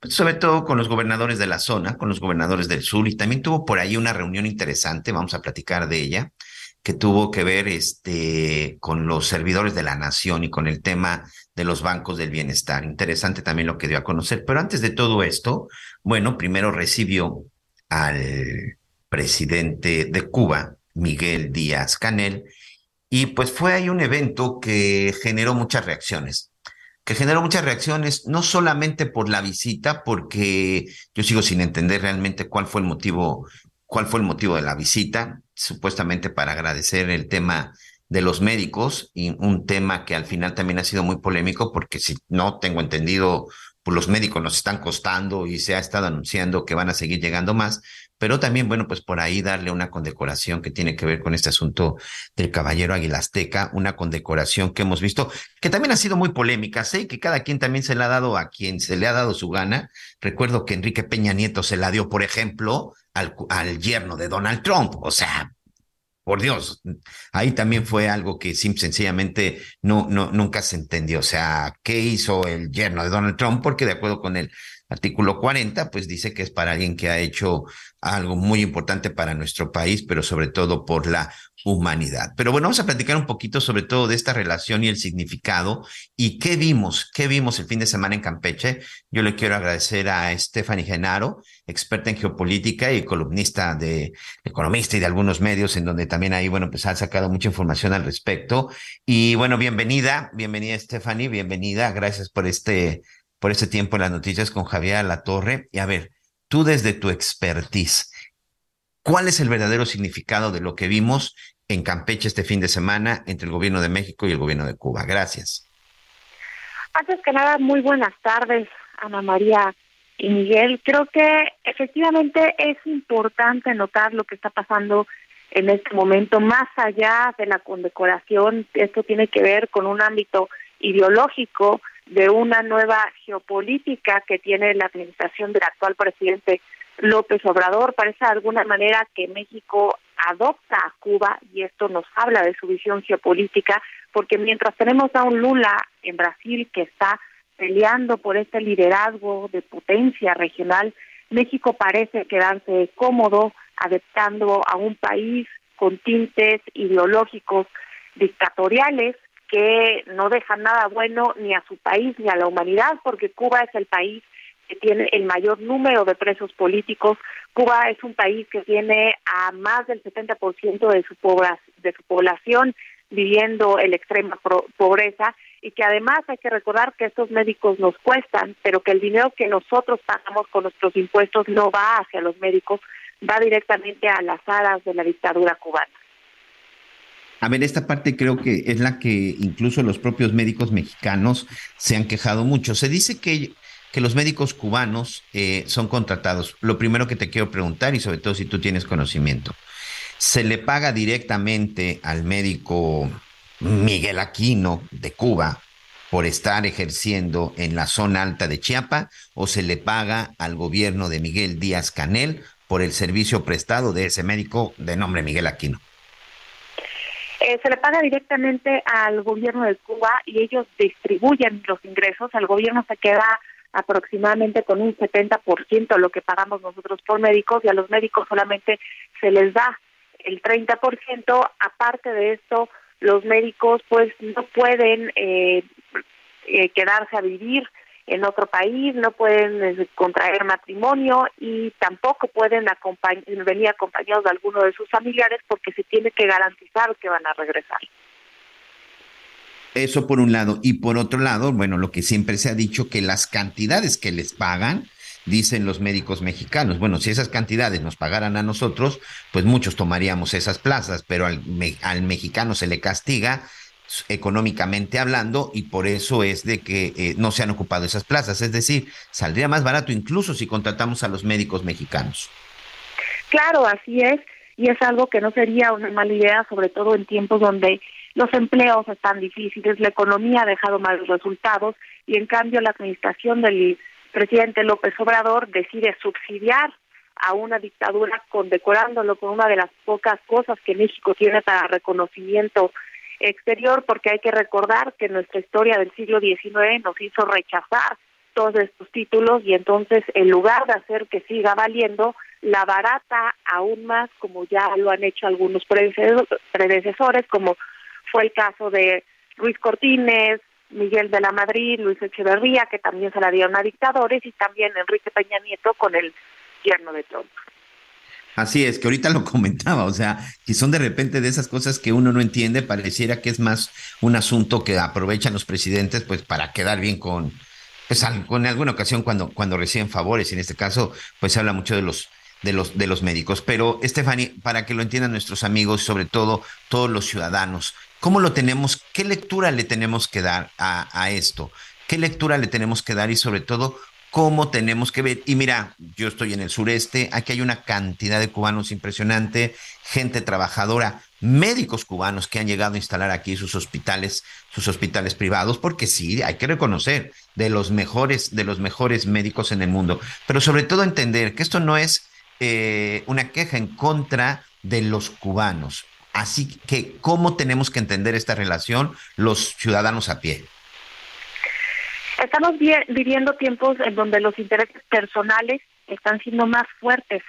sobre todo con los gobernadores de la zona, con los gobernadores del sur y también tuvo por ahí una reunión interesante, vamos a platicar de ella que tuvo que ver este, con los servidores de la nación y con el tema de los bancos del bienestar. Interesante también lo que dio a conocer. Pero antes de todo esto, bueno, primero recibió al presidente de Cuba, Miguel Díaz Canel, y pues fue ahí un evento que generó muchas reacciones que generó muchas reacciones, no solamente por la visita, porque yo sigo sin entender realmente cuál fue el motivo cuál fue el motivo de la visita, supuestamente para agradecer el tema de los médicos y un tema que al final también ha sido muy polémico porque si no tengo entendido, pues los médicos nos están costando y se ha estado anunciando que van a seguir llegando más, pero también, bueno, pues por ahí darle una condecoración que tiene que ver con este asunto del caballero aguilasteca, una condecoración que hemos visto, que también ha sido muy polémica, sé que cada quien también se le ha dado a quien se le ha dado su gana. Recuerdo que Enrique Peña Nieto se la dio, por ejemplo, al, al yerno de Donald Trump, o sea, por Dios, ahí también fue algo que sencillamente no, no, nunca se entendió. O sea, ¿qué hizo el yerno de Donald Trump? Porque de acuerdo con el artículo 40, pues dice que es para alguien que ha hecho algo muy importante para nuestro país, pero sobre todo por la humanidad. Pero bueno, vamos a platicar un poquito sobre todo de esta relación y el significado y qué vimos, qué vimos el fin de semana en Campeche. Yo le quiero agradecer a Stephanie Genaro, experta en geopolítica y columnista de economista y de algunos medios en donde también ahí, bueno, pues ha sacado mucha información al respecto. Y bueno, bienvenida, bienvenida Stephanie, bienvenida, gracias por este por este tiempo en las noticias con Javier La Torre. Y a ver, tú desde tu expertise, ¿cuál es el verdadero significado de lo que vimos en Campeche este fin de semana entre el gobierno de México y el gobierno de Cuba? Gracias. Antes que nada, muy buenas tardes, Ana María y Miguel. Creo que efectivamente es importante notar lo que está pasando en este momento, más allá de la condecoración, esto tiene que ver con un ámbito ideológico de una nueva geopolítica que tiene la administración del actual presidente López Obrador. Parece de alguna manera que México adopta a Cuba y esto nos habla de su visión geopolítica, porque mientras tenemos a un Lula en Brasil que está peleando por este liderazgo de potencia regional, México parece quedarse cómodo adaptando a un país con tintes ideológicos dictatoriales que no dejan nada bueno ni a su país ni a la humanidad, porque Cuba es el país que tiene el mayor número de presos políticos. Cuba es un país que tiene a más del 70% de su, de su población viviendo en extrema pobreza y que además hay que recordar que estos médicos nos cuestan, pero que el dinero que nosotros pagamos con nuestros impuestos no va hacia los médicos, va directamente a las alas de la dictadura cubana. A ver, esta parte creo que es la que incluso los propios médicos mexicanos se han quejado mucho. Se dice que, que los médicos cubanos eh, son contratados. Lo primero que te quiero preguntar, y sobre todo si tú tienes conocimiento, ¿se le paga directamente al médico Miguel Aquino de Cuba por estar ejerciendo en la zona alta de Chiapa o se le paga al gobierno de Miguel Díaz Canel por el servicio prestado de ese médico de nombre Miguel Aquino? Eh, se le paga directamente al gobierno de Cuba y ellos distribuyen los ingresos. El gobierno se queda aproximadamente con un 70% de lo que pagamos nosotros por médicos y a los médicos solamente se les da el 30%. Aparte de esto, los médicos pues no pueden eh, eh, quedarse a vivir en otro país, no pueden eh, contraer matrimonio y tampoco pueden venir acompañados de alguno de sus familiares porque se tiene que garantizar que van a regresar. Eso por un lado. Y por otro lado, bueno, lo que siempre se ha dicho, que las cantidades que les pagan, dicen los médicos mexicanos, bueno, si esas cantidades nos pagaran a nosotros, pues muchos tomaríamos esas plazas, pero al, al mexicano se le castiga económicamente hablando y por eso es de que eh, no se han ocupado esas plazas. Es decir, saldría más barato incluso si contratamos a los médicos mexicanos. Claro, así es. Y es algo que no sería una mala idea, sobre todo en tiempos donde los empleos están difíciles, la economía ha dejado malos resultados y en cambio la administración del presidente López Obrador decide subsidiar a una dictadura condecorándolo con una de las pocas cosas que México tiene para reconocimiento exterior, porque hay que recordar que nuestra historia del siglo XIX nos hizo rechazar todos estos títulos y entonces en lugar de hacer que siga valiendo, la barata aún más, como ya lo han hecho algunos predecesores, como fue el caso de Luis Cortines, Miguel de la Madrid, Luis Echeverría, que también se la dieron a dictadores, y también Enrique Peña Nieto con el gobierno de Trump. Así es, que ahorita lo *laughs* comentaba, o sea, que son de repente de esas cosas que uno no entiende, pareciera que es más un asunto que aprovechan los presidentes pues para quedar bien con, pues con alguna ocasión cuando, cuando reciben favores, y en este caso pues se habla mucho de los de los, de los médicos. Pero, Stephanie, para que lo entiendan nuestros amigos, sobre todo todos los ciudadanos, ¿cómo lo tenemos? ¿Qué lectura le tenemos que dar a esto? ¿Qué lectura le tenemos que dar y sobre todo cómo tenemos que ver. Y mira, yo estoy en el sureste, aquí hay una cantidad de cubanos impresionante, gente trabajadora, médicos cubanos que han llegado a instalar aquí sus hospitales, sus hospitales privados, porque sí, hay que reconocer de los mejores, de los mejores médicos en el mundo, pero sobre todo entender que esto no es eh, una queja en contra de los cubanos. Así que, ¿cómo tenemos que entender esta relación los ciudadanos a pie? Estamos viviendo tiempos en donde los intereses personales están siendo más fuertes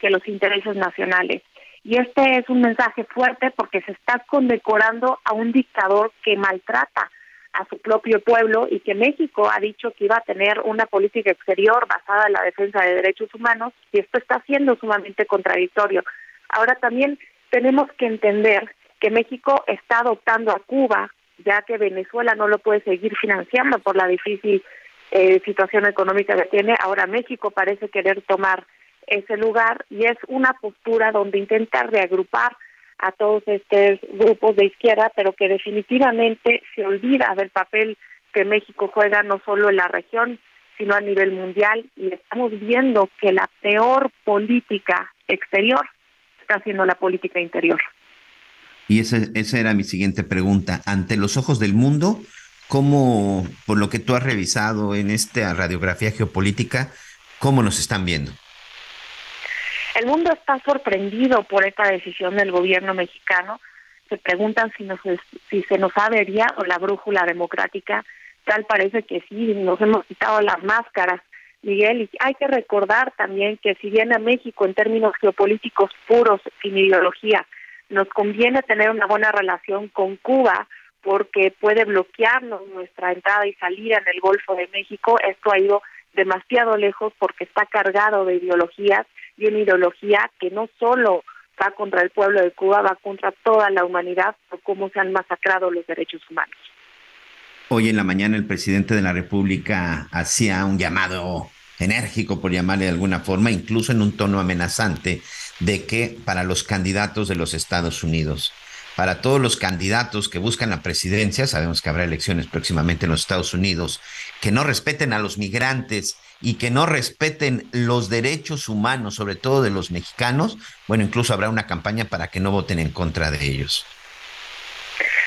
que los intereses nacionales. Y este es un mensaje fuerte porque se está condecorando a un dictador que maltrata a su propio pueblo y que México ha dicho que iba a tener una política exterior basada en la defensa de derechos humanos y esto está siendo sumamente contradictorio. Ahora también tenemos que entender que México está adoptando a Cuba ya que Venezuela no lo puede seguir financiando por la difícil eh, situación económica que tiene. Ahora México parece querer tomar ese lugar y es una postura donde intentar reagrupar a todos estos grupos de izquierda, pero que definitivamente se olvida del papel que México juega no solo en la región, sino a nivel mundial y estamos viendo que la peor política exterior está haciendo la política interior. Y esa, esa era mi siguiente pregunta. Ante los ojos del mundo, ¿cómo, por lo que tú has revisado en esta radiografía geopolítica, cómo nos están viendo? El mundo está sorprendido por esta decisión del gobierno mexicano. Se preguntan si, nos, si se nos avería o la brújula democrática. Tal parece que sí, nos hemos quitado las máscaras, Miguel. Y hay que recordar también que si bien a México en términos geopolíticos puros, sin ideología, nos conviene tener una buena relación con Cuba porque puede bloquearnos nuestra entrada y salida en el Golfo de México. Esto ha ido demasiado lejos porque está cargado de ideologías y una ideología que no solo va contra el pueblo de Cuba, va contra toda la humanidad por cómo se han masacrado los derechos humanos. Hoy en la mañana el presidente de la República hacía un llamado enérgico, por llamarle de alguna forma, incluso en un tono amenazante, de que para los candidatos de los Estados Unidos, para todos los candidatos que buscan la presidencia, sabemos que habrá elecciones próximamente en los Estados Unidos, que no respeten a los migrantes y que no respeten los derechos humanos, sobre todo de los mexicanos, bueno, incluso habrá una campaña para que no voten en contra de ellos.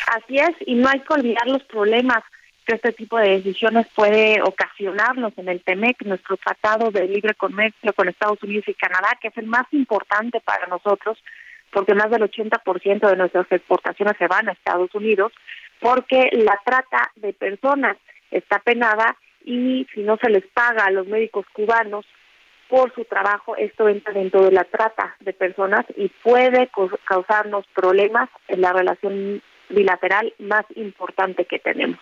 Así es, y no hay que olvidar los problemas este tipo de decisiones puede ocasionarnos en el TEMEC, nuestro tratado de libre comercio con Estados Unidos y Canadá, que es el más importante para nosotros, porque más del 80% de nuestras exportaciones se van a Estados Unidos, porque la trata de personas está penada y si no se les paga a los médicos cubanos por su trabajo, esto entra dentro de la trata de personas y puede causarnos problemas en la relación bilateral más importante que tenemos.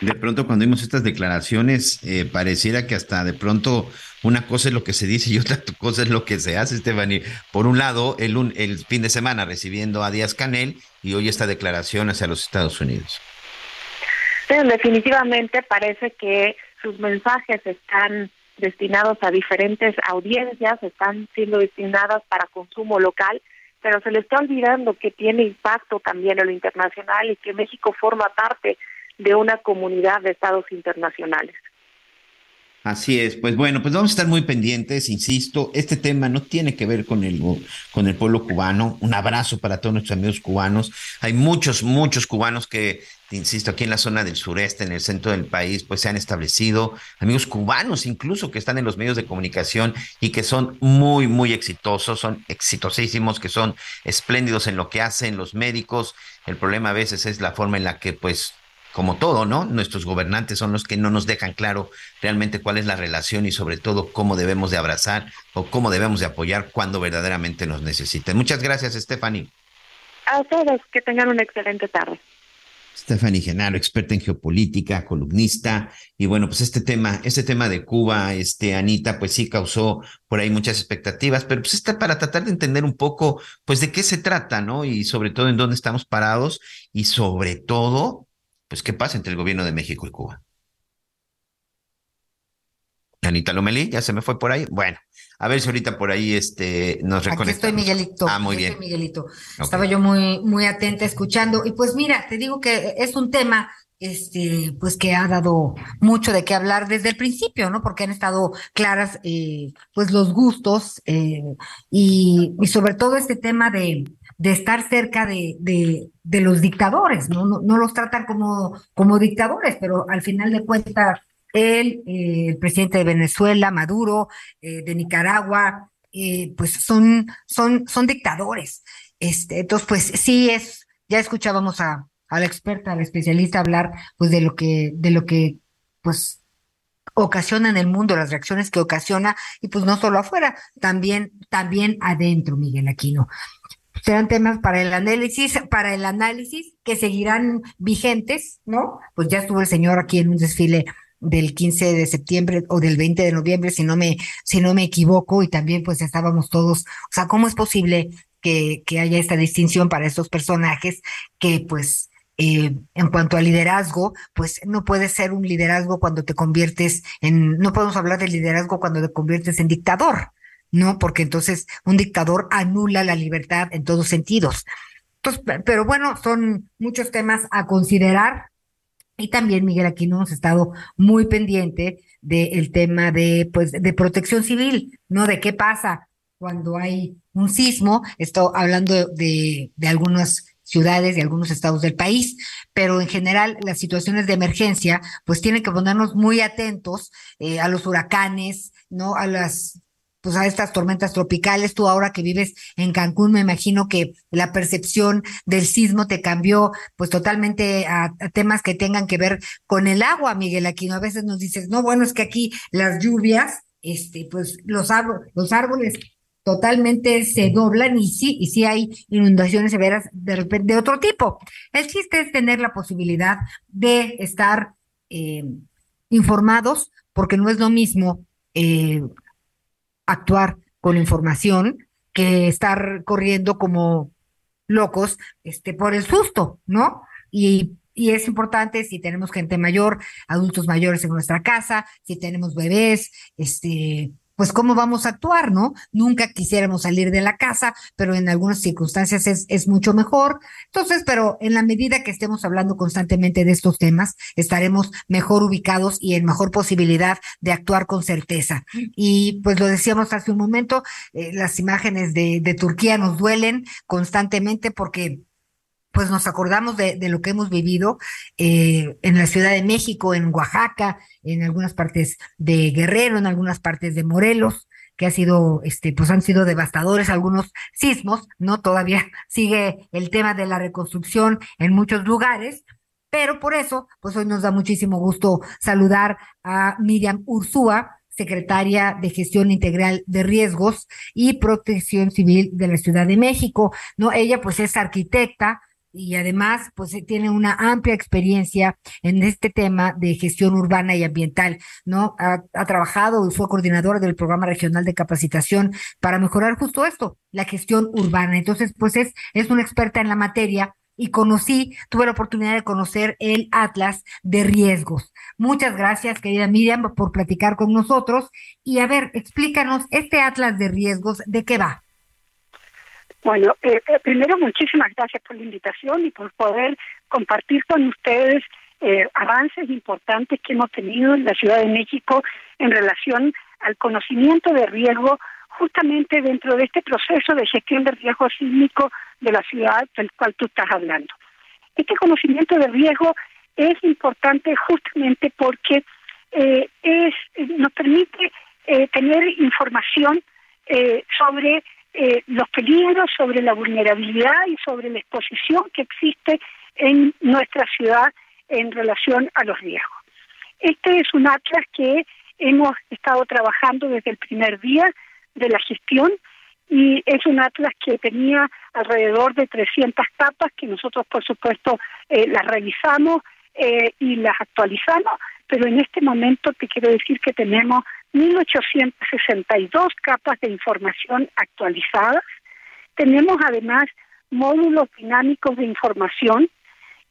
De pronto cuando vimos estas declaraciones, eh, pareciera que hasta de pronto una cosa es lo que se dice y *laughs* otra cosa es lo que se hace, Stephanie. Por un lado, el, el fin de semana recibiendo a Díaz Canel y hoy esta declaración hacia los Estados Unidos. definitivamente parece que sus mensajes están destinados a diferentes audiencias, están siendo destinadas para consumo local, pero se le está olvidando que tiene impacto también en lo internacional y que México forma parte de una comunidad de estados internacionales. Así es, pues bueno, pues vamos a estar muy pendientes, insisto, este tema no tiene que ver con el, con el pueblo cubano, un abrazo para todos nuestros amigos cubanos, hay muchos, muchos cubanos que, insisto, aquí en la zona del sureste, en el centro del país, pues se han establecido, amigos cubanos incluso que están en los medios de comunicación y que son muy, muy exitosos, son exitosísimos, que son espléndidos en lo que hacen los médicos, el problema a veces es la forma en la que pues como todo, ¿no? Nuestros gobernantes son los que no nos dejan claro realmente cuál es la relación y sobre todo cómo debemos de abrazar o cómo debemos de apoyar cuando verdaderamente nos necesiten. Muchas gracias, Stephanie. A todos, que tengan una excelente tarde. Stephanie Genaro, experta en geopolítica, columnista, y bueno, pues este tema, este tema de Cuba, este Anita, pues sí causó por ahí muchas expectativas, pero pues está para tratar de entender un poco, pues de qué se trata, ¿no? Y sobre todo en dónde estamos parados y sobre todo pues, ¿qué pasa entre el gobierno de México y Cuba? Anita Lomelí, ya se me fue por ahí. Bueno, a ver si ahorita por ahí este, nos reconectamos. Aquí estoy, Miguelito. Ah, muy bien. Estoy, Miguelito. Estaba yo muy, muy atenta escuchando. Y pues mira, te digo que es un tema este, pues que ha dado mucho de qué hablar desde el principio, ¿no? Porque han estado claras, eh, pues los gustos eh, y, y, sobre todo este tema de, de estar cerca de, de, de los dictadores, ¿no? ¿no? No, los tratan como, como dictadores, pero al final de cuentas, él, eh, el presidente de Venezuela, Maduro, eh, de Nicaragua, eh, pues son, son, son dictadores. Este, entonces, pues sí es, ya escuchábamos a, a la experta, a la especialista hablar, pues de lo que, de lo que, pues, ocasiona en el mundo, las reacciones que ocasiona, y pues no solo afuera, también, también adentro, Miguel Aquino serán temas para el análisis, para el análisis que seguirán vigentes, ¿no? Pues ya estuvo el señor aquí en un desfile del 15 de septiembre o del 20 de noviembre, si no me, si no me equivoco, y también pues estábamos todos, o sea, ¿cómo es posible que, que haya esta distinción para estos personajes que pues eh, en cuanto al liderazgo, pues no puede ser un liderazgo cuando te conviertes en, no podemos hablar de liderazgo cuando te conviertes en dictador, ¿no? Porque entonces un dictador anula la libertad en todos sentidos. Entonces, pero bueno, son muchos temas a considerar. Y también, Miguel, aquí no hemos estado muy pendiente del tema de, pues, de protección civil, ¿no? De qué pasa cuando hay un sismo, estoy hablando de, de algunas ciudades y algunos estados del país, pero en general las situaciones de emergencia pues tienen que ponernos muy atentos eh, a los huracanes, ¿no? A las pues a estas tormentas tropicales. Tú ahora que vives en Cancún, me imagino que la percepción del sismo te cambió pues totalmente a, temas que tengan que ver con el agua, Miguel Aquino. A veces nos dices, no, bueno, es que aquí las lluvias, este, pues los, los árboles totalmente se doblan y sí, y sí hay inundaciones severas de, de otro tipo. El chiste es tener la posibilidad de estar eh, informados, porque no es lo mismo eh, actuar con información que estar corriendo como locos este, por el susto, ¿no? Y, y es importante si tenemos gente mayor, adultos mayores en nuestra casa, si tenemos bebés, este, pues cómo vamos a actuar, ¿no? Nunca quisiéramos salir de la casa, pero en algunas circunstancias es, es mucho mejor. Entonces, pero en la medida que estemos hablando constantemente de estos temas, estaremos mejor ubicados y en mejor posibilidad de actuar con certeza. Y pues lo decíamos hace un momento, eh, las imágenes de, de Turquía nos duelen constantemente porque pues nos acordamos de, lo que hemos vivido eh, en la Ciudad de México, en Oaxaca, en algunas partes de Guerrero, en algunas partes de Morelos que ha sido, este, pues han sido devastadores algunos sismos, ¿no? Todavía *laughs* sigue el tema de la reconstrucción en muchos lugares, pero por eso, pues hoy nos da muchísimo gusto saludar a Miriam Ursúa, secretaria de Gestión Integral de Riesgos y Protección Civil de la Ciudad de México, ¿no? Ella pues es arquitecta, y además pues eh, tiene una amplia experiencia en este tema de gestión urbana y ambiental, ¿no? Ha, trabajado y fue coordinadora del programa regional de capacitación para mejorar justo esto, la gestión urbana. Entonces, pues es, es una experta en la materia y conocí, tuve la oportunidad de conocer el Atlas de Riesgos. Muchas gracias, querida Miriam, por platicar con nosotros. Y a ver, explícanos, este Atlas de Riesgos, ¿de qué va? Bueno, eh, eh, primero muchísimas gracias por la invitación y por poder compartir con ustedes eh, avances importantes que hemos tenido en la Ciudad de México en relación al conocimiento de riesgo justamente dentro de este proceso de gestión de riesgo sísmico de la ciudad del cual tú estás hablando. Este conocimiento de riesgo es importante justamente porque es nos permite tener información sobre eh, los peligros, sobre la vulnerabilidad y sobre la exposición que existe en nuestra ciudad en relación a los riesgos. Este es un atlas que hemos estado trabajando desde el primer día de la gestión y es un atlas que tenía alrededor de 300 capas que nosotros por supuesto eh, las revisamos eh, y las actualizamos, pero en este momento te quiero decir que tenemos 1.862 capas de información actualizadas. Tenemos además módulos dinámicos de información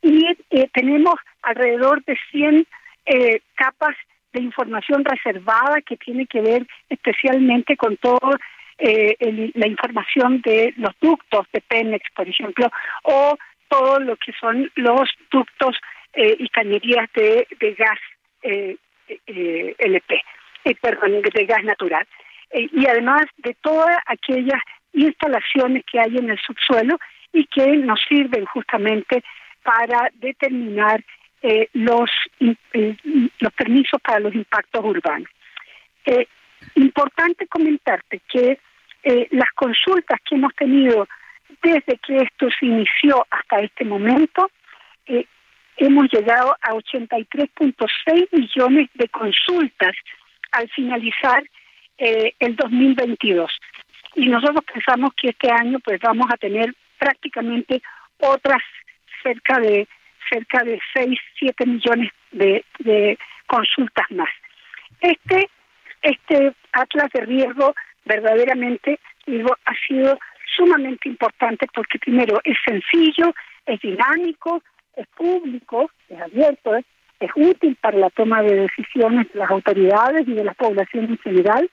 y eh, tenemos alrededor de 100 eh, capas de información reservada que tiene que ver especialmente con toda eh, la información de los ductos de Pemex, por ejemplo, o todo lo que son los ductos y cañerías de, de gas LP eh, perdón, de gas natural. Eh, y además de todas aquellas instalaciones que hay en el subsuelo y que nos sirven justamente para determinar eh, los, eh, los permisos para los impactos urbanos. importante comentarte que las consultas que hemos tenido desde que esto se inició hasta este momento, hemos llegado a 83.6 millones de consultas al finalizar eh, el 2022. Y nosotros pensamos que este año pues vamos a tener prácticamente otras cerca de cerca de 6, 7 millones de, de consultas más. Este este atlas de riesgo verdaderamente digo ha sido sumamente importante porque primero es sencillo, es dinámico, es público, es abierto, es es útil para la toma de decisiones de las autoridades y de la población en general,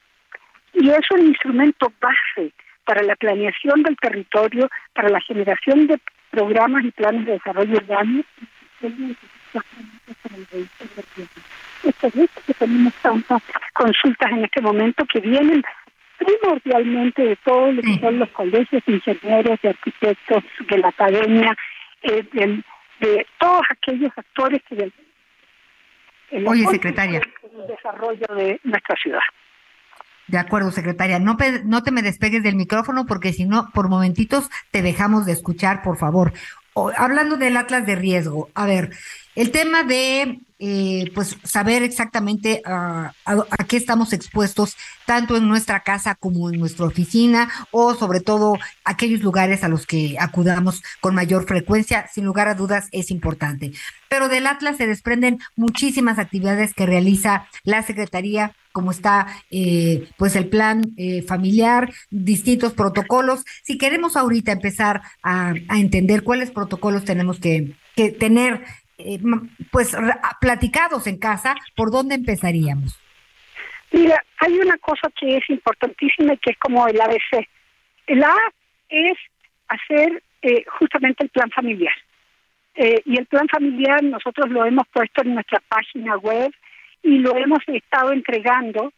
y es un instrumento base para la planeación del territorio, para la generación de programas y planes de desarrollo urbano. Es que tenemos tantas consultas en este momento que vienen primordialmente de todos los colegios de ingenieros, de arquitectos, de la academia, eh, de, todos aquellos actores que Oye, secretaria. el desarrollo de nuestra ciudad. De acuerdo, secretaria. No, no te me despegues del micrófono porque si no, por momentitos te dejamos de escuchar, por favor. hablando del Atlas de riesgo, a ver, el tema de eh, pues saber exactamente a, qué estamos expuestos, tanto en nuestra casa como en nuestra oficina, o sobre todo aquellos lugares a los que acudamos con mayor frecuencia, sin lugar a dudas es importante. Pero del Atlas se desprenden muchísimas actividades que realiza la Secretaría como está eh, pues el plan eh, familiar, distintos protocolos. Si queremos ahorita empezar a, entender cuáles protocolos tenemos que, que tener eh, pues platicados en casa, ¿por dónde empezaríamos? Mira, hay una cosa que es importantísima y que es como el ABC. El A es hacer eh, justamente el plan familiar. Eh, y el plan familiar nosotros lo hemos puesto en nuestra página web y lo hemos estado entregando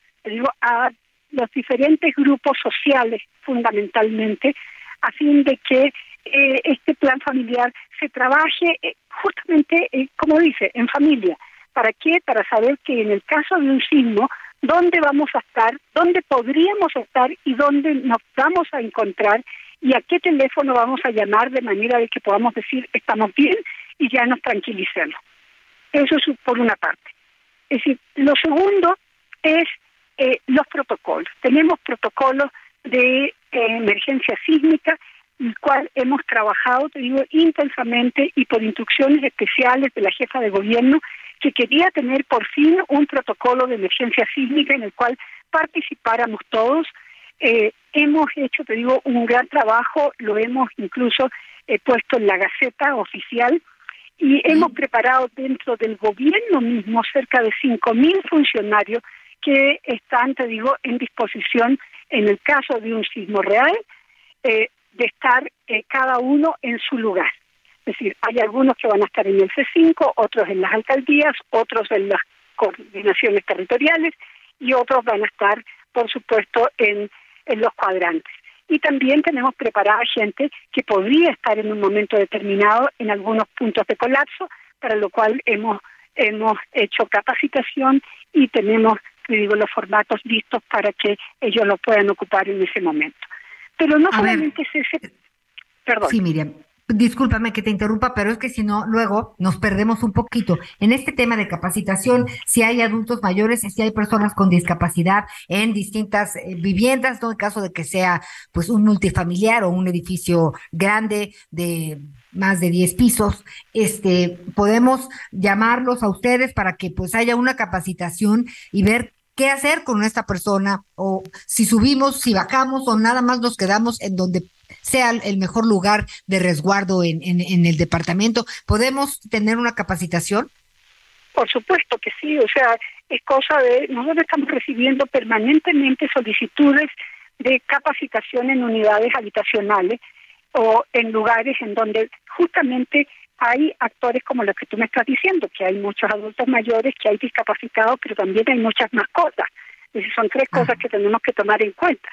a los diferentes grupos sociales fundamentalmente, a fin de que este plan familiar se trabaje eh, justamente, eh, como dice, en familia. ¿Para qué? Para saber que en el caso de un sismo, dónde vamos a estar, dónde podríamos estar y dónde nos vamos a encontrar y a qué teléfono vamos a llamar de manera de que podamos decir estamos bien y ya nos tranquilicemos. Eso es por una parte. Es decir, lo segundo es eh, los protocolos. Tenemos protocolos de emergencia sísmica el cual hemos trabajado, te digo, intensamente y por instrucciones especiales de la jefa de gobierno, que quería tener por fin un protocolo de emergencia sísmica en el cual participáramos todos. Eh, hemos hecho, te digo, un gran trabajo, lo hemos incluso eh, puesto en la Gaceta oficial y hemos preparado dentro del gobierno mismo cerca de 5.000 funcionarios que están, te digo, en disposición en el caso de un sismo real. Eh, de estar eh, cada uno en su lugar. Es decir, hay algunos que van a estar en el C5, otros en las alcaldías, otros en las coordinaciones territoriales y otros van a estar, por supuesto, en, en los cuadrantes. Y también tenemos preparada gente que podría estar en un momento determinado en algunos puntos de colapso, para lo cual hemos, hemos hecho capacitación y tenemos, digo, los formatos listos para que ellos lo puedan ocupar en ese momento. Pero no solamente es ese... Perdón. Sí, Miriam. Discúlpame que te interrumpa, pero es que si no, luego nos perdemos un poquito. En este tema de capacitación, si hay adultos mayores, si hay personas con discapacidad en distintas eh, viviendas, ¿no? En caso de que sea pues un multifamiliar o un edificio grande de más de 10 pisos, este, podemos llamarlos a ustedes para que pues haya una capacitación y ver qué hacer con esta persona o si subimos, si bajamos o nada más nos quedamos en donde sea el mejor lugar de resguardo en, el departamento. ¿Podemos tener una capacitación? Por supuesto que sí, o sea, es cosa de, nosotros estamos recibiendo permanentemente solicitudes de capacitación en unidades habitacionales o en lugares en donde justamente hay actores como los que tú me estás diciendo, que hay muchos adultos mayores, que hay discapacitados, pero también hay muchas mascotas. Esas son tres ah. cosas que tenemos que tomar en cuenta.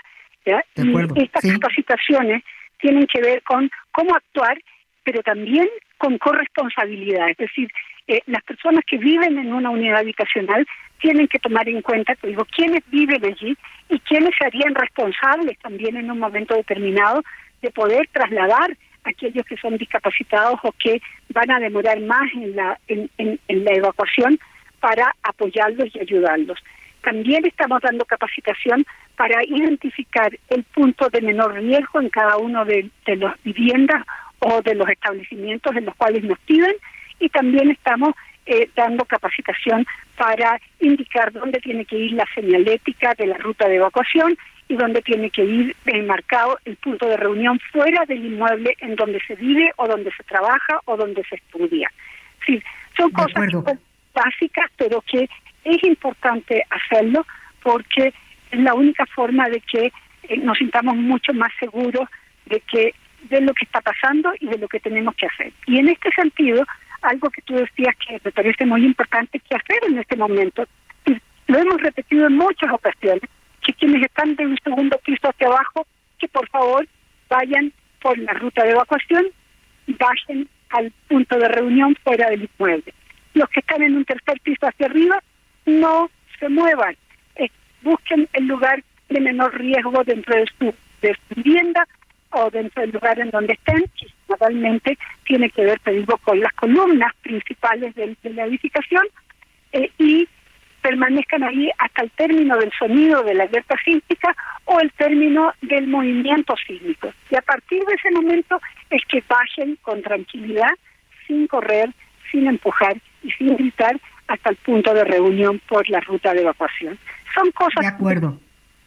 y estas capacitaciones tienen que ver con cómo actuar, pero también con corresponsabilidad. Es decir, eh, las personas que viven en una unidad habitacional tienen que tomar en cuenta, te digo, quiénes viven allí y quiénes serían responsables también en un momento determinado de poder trasladar aquellos que son discapacitados o que van a demorar más en la, en, la evacuación para apoyarlos y ayudarlos. También estamos dando capacitación para identificar el punto de menor riesgo en cada uno de, de las viviendas o de los establecimientos en los cuales nos piden y también estamos eh, dando capacitación para indicar dónde tiene que ir la señalética de la ruta de evacuación y donde tiene que ir enmarcado el punto de reunión fuera del inmueble en donde se vive o donde se trabaja o donde se estudia. Sí, son cosas básicas, pero que es importante hacerlo porque es la única forma de que eh, nos sintamos mucho más seguros de que de lo que está pasando y de lo que tenemos que hacer. Y en este sentido, algo que tú decías que me parece muy importante que hacer en este momento, lo hemos repetido en muchas ocasiones, que quienes están de un segundo piso hacia abajo, que por favor vayan por la ruta de evacuación y bajen al punto de reunión fuera del inmueble. Los que están en un tercer piso hacia arriba, no se muevan. Eh, busquen el lugar de menor riesgo dentro de su, vivienda o dentro del lugar en donde estén, que normalmente tiene que ver, te digo, con las columnas principales de, la edificación, eh, y permanezcan ahí hasta el término del sonido de la alerta sísmica o el término del movimiento sísmico. Y a partir de ese momento es que bajen con tranquilidad, sin correr, sin empujar y sin gritar hasta el punto de reunión por la ruta de evacuación. Son cosas de acuerdo.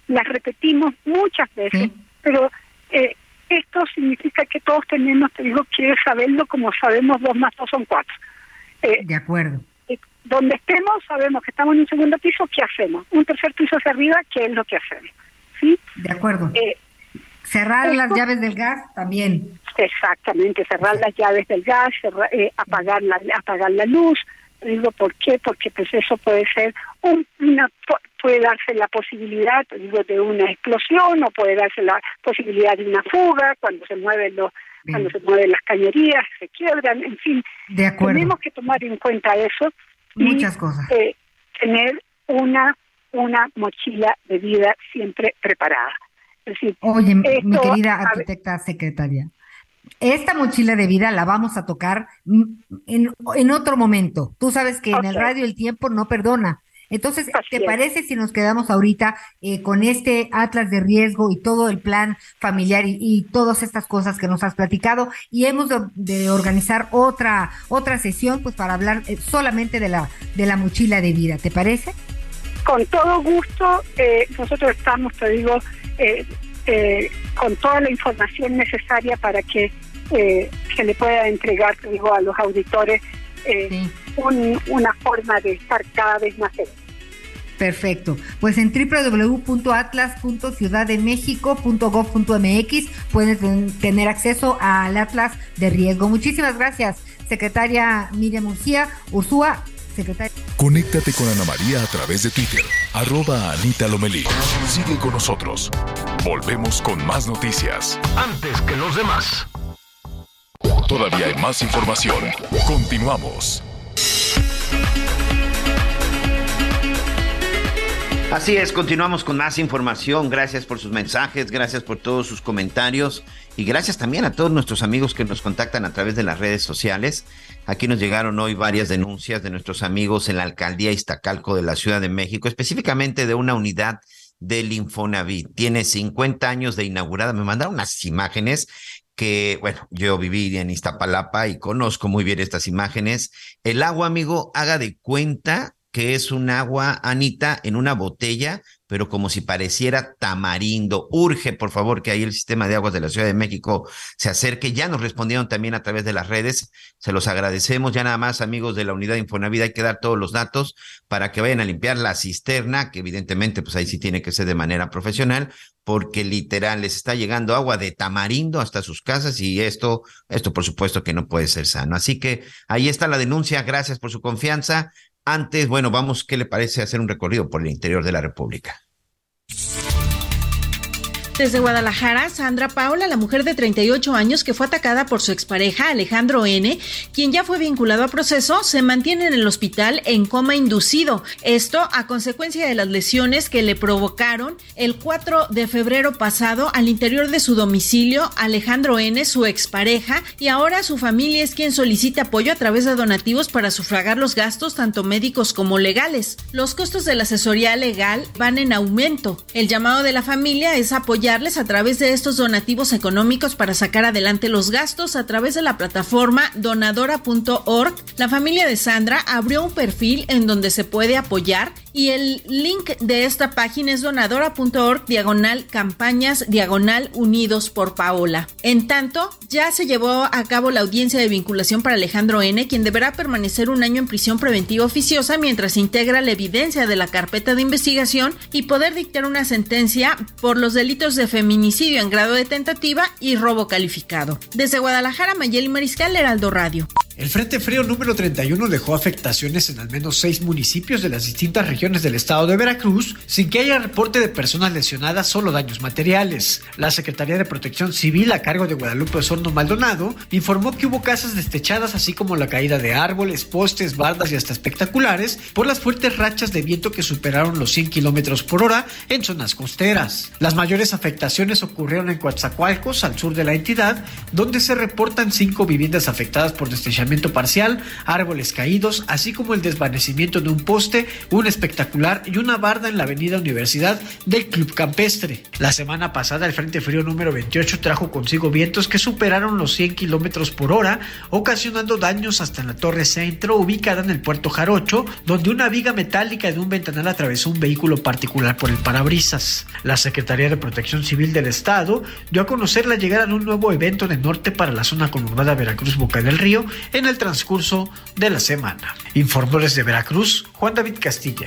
que las repetimos muchas veces, pero eh, esto significa que todos tenemos, te digo, que saberlo como sabemos dos más dos son cuatro. Eh, de acuerdo donde estemos, sabemos que estamos en un segundo piso, ¿qué hacemos? Un tercer piso hacia arriba, ¿qué es lo que hacemos? ¿Sí? De acuerdo. Eh, cerrar las llaves del gas también. Exactamente, cerrar las llaves del gas, eh, apagar, la, apagar la luz. Digo, ¿por qué? Porque pues eso puede ser un, una puede darse la posibilidad digo de una explosión o puede darse la posibilidad de una fuga cuando se mueven los cuando se mueven las cañerías se quiebran en fin de acuerdo. tenemos que tomar en cuenta eso Muchas cosas. Eh, tener una, una mochila de vida siempre preparada. Es decir, Oye, mi querida arquitecta secretaria, esta mochila de vida la vamos a tocar en, en otro momento. Tú sabes que en el radio el tiempo no perdona. Entonces, ¿te parece si nos quedamos ahorita eh, con este atlas de riesgo y todo el plan familiar y, todas estas cosas que nos has platicado y hemos de, organizar otra otra sesión pues para hablar eh, solamente de la de la mochila de vida, ¿te parece? Con todo gusto, eh, nosotros estamos, te digo, con toda la información necesaria para que se le pueda entregar, te digo, a los auditores una forma de estar cada vez más cerca. Perfecto. Pues en www.atlas.ciudaddemexico.gov.mx pueden tener acceso al Atlas de riesgo. Muchísimas gracias, secretaria Miriam Murcia, Ursúa, secretaria. Conéctate con Ana María a través de Twitter, arroba Anita Lomelí. Sigue con nosotros. Volvemos con más noticias. Antes que los demás. Todavía hay más información. Continuamos. Así es, continuamos con más información. Gracias por sus mensajes, gracias por todos sus comentarios y gracias también a todos nuestros amigos que nos contactan a través de las redes sociales. Aquí nos llegaron hoy varias denuncias de nuestros amigos en la alcaldía Iztacalco de la Ciudad de México, específicamente de una unidad del Infonavit. Tiene 50 años de inaugurada. Me mandaron unas imágenes que, bueno, yo viví en Iztapalapa y conozco muy bien estas imágenes. El agua, amigo, haga de cuenta que es un agua, Anita, en una botella, pero como si pareciera tamarindo. Urge, por favor, que ahí el sistema de aguas de la Ciudad de México se acerque. Ya nos respondieron también a través de las redes. Se los agradecemos. Ya nada más, amigos de la unidad Infonavida, hay que dar todos los datos para que vayan a limpiar la cisterna, que evidentemente, pues ahí sí tiene que ser de manera profesional, porque literal les está llegando agua de tamarindo hasta sus casas y esto, esto por supuesto que no puede ser sano. Así que ahí está la denuncia. Gracias por su confianza. Antes, bueno, vamos, ¿qué le parece hacer un recorrido por el interior de la República? Desde Guadalajara, Sandra Paula, la mujer de 38 años que fue atacada por su expareja Alejandro N., quien ya fue vinculado a proceso, se mantiene en el hospital en coma inducido. Esto a consecuencia de las lesiones que le provocaron el 4 de febrero pasado al interior de su domicilio Alejandro N., su expareja, y ahora su familia es quien solicita apoyo a través de donativos para sufragar los gastos tanto médicos como legales. Los costos de la asesoría legal van en aumento. El llamado de la familia es apoyar a través de estos donativos económicos para sacar adelante los gastos a través de la plataforma donadora.org. La familia de Sandra abrió un perfil en donde se puede apoyar y el link de esta página es donadora.org diagonal campañas diagonal unidos por Paola. En tanto, ya se llevó a cabo la audiencia de vinculación para Alejandro N., quien deberá permanecer un año en prisión preventiva oficiosa mientras integra la evidencia de la carpeta de investigación y poder dictar una sentencia por los delitos de feminicidio en grado de tentativa y robo calificado. Desde Guadalajara, Mayeli Mariscal, Heraldo Radio. El Frente Frío número 31 dejó afectaciones en al menos seis municipios de las distintas regiones del estado de Veracruz, sin que haya reporte de personas lesionadas, solo daños materiales. La Secretaría de Protección Civil, a cargo de Guadalupe Osorno Maldonado, informó que hubo casas destechadas, así como la caída de árboles, postes, bardas y hasta espectaculares, por las fuertes rachas de viento que superaron los 100 kilómetros por hora en zonas costeras. Las mayores afectaciones ocurrieron en Coatzacoalcos, al sur de la entidad, donde se reportan cinco viviendas afectadas por destechamiento parcial, árboles caídos, así como el desvanecimiento de un poste, un espectacular y una barda en la avenida Universidad del Club Campestre. La semana pasada el Frente Frío número 28 trajo consigo vientos que superaron los 100 kilómetros por hora, ocasionando daños hasta en la Torre Centro, ubicada en el puerto Jarocho, donde una viga metálica de un ventanal atravesó un vehículo particular por el parabrisas. La Secretaría de Protección Civil del Estado dio a conocer la llegada de un nuevo evento de norte para la zona conurbada Veracruz Boca del Río en el transcurso de la semana. Informó desde Veracruz Juan David Castilla.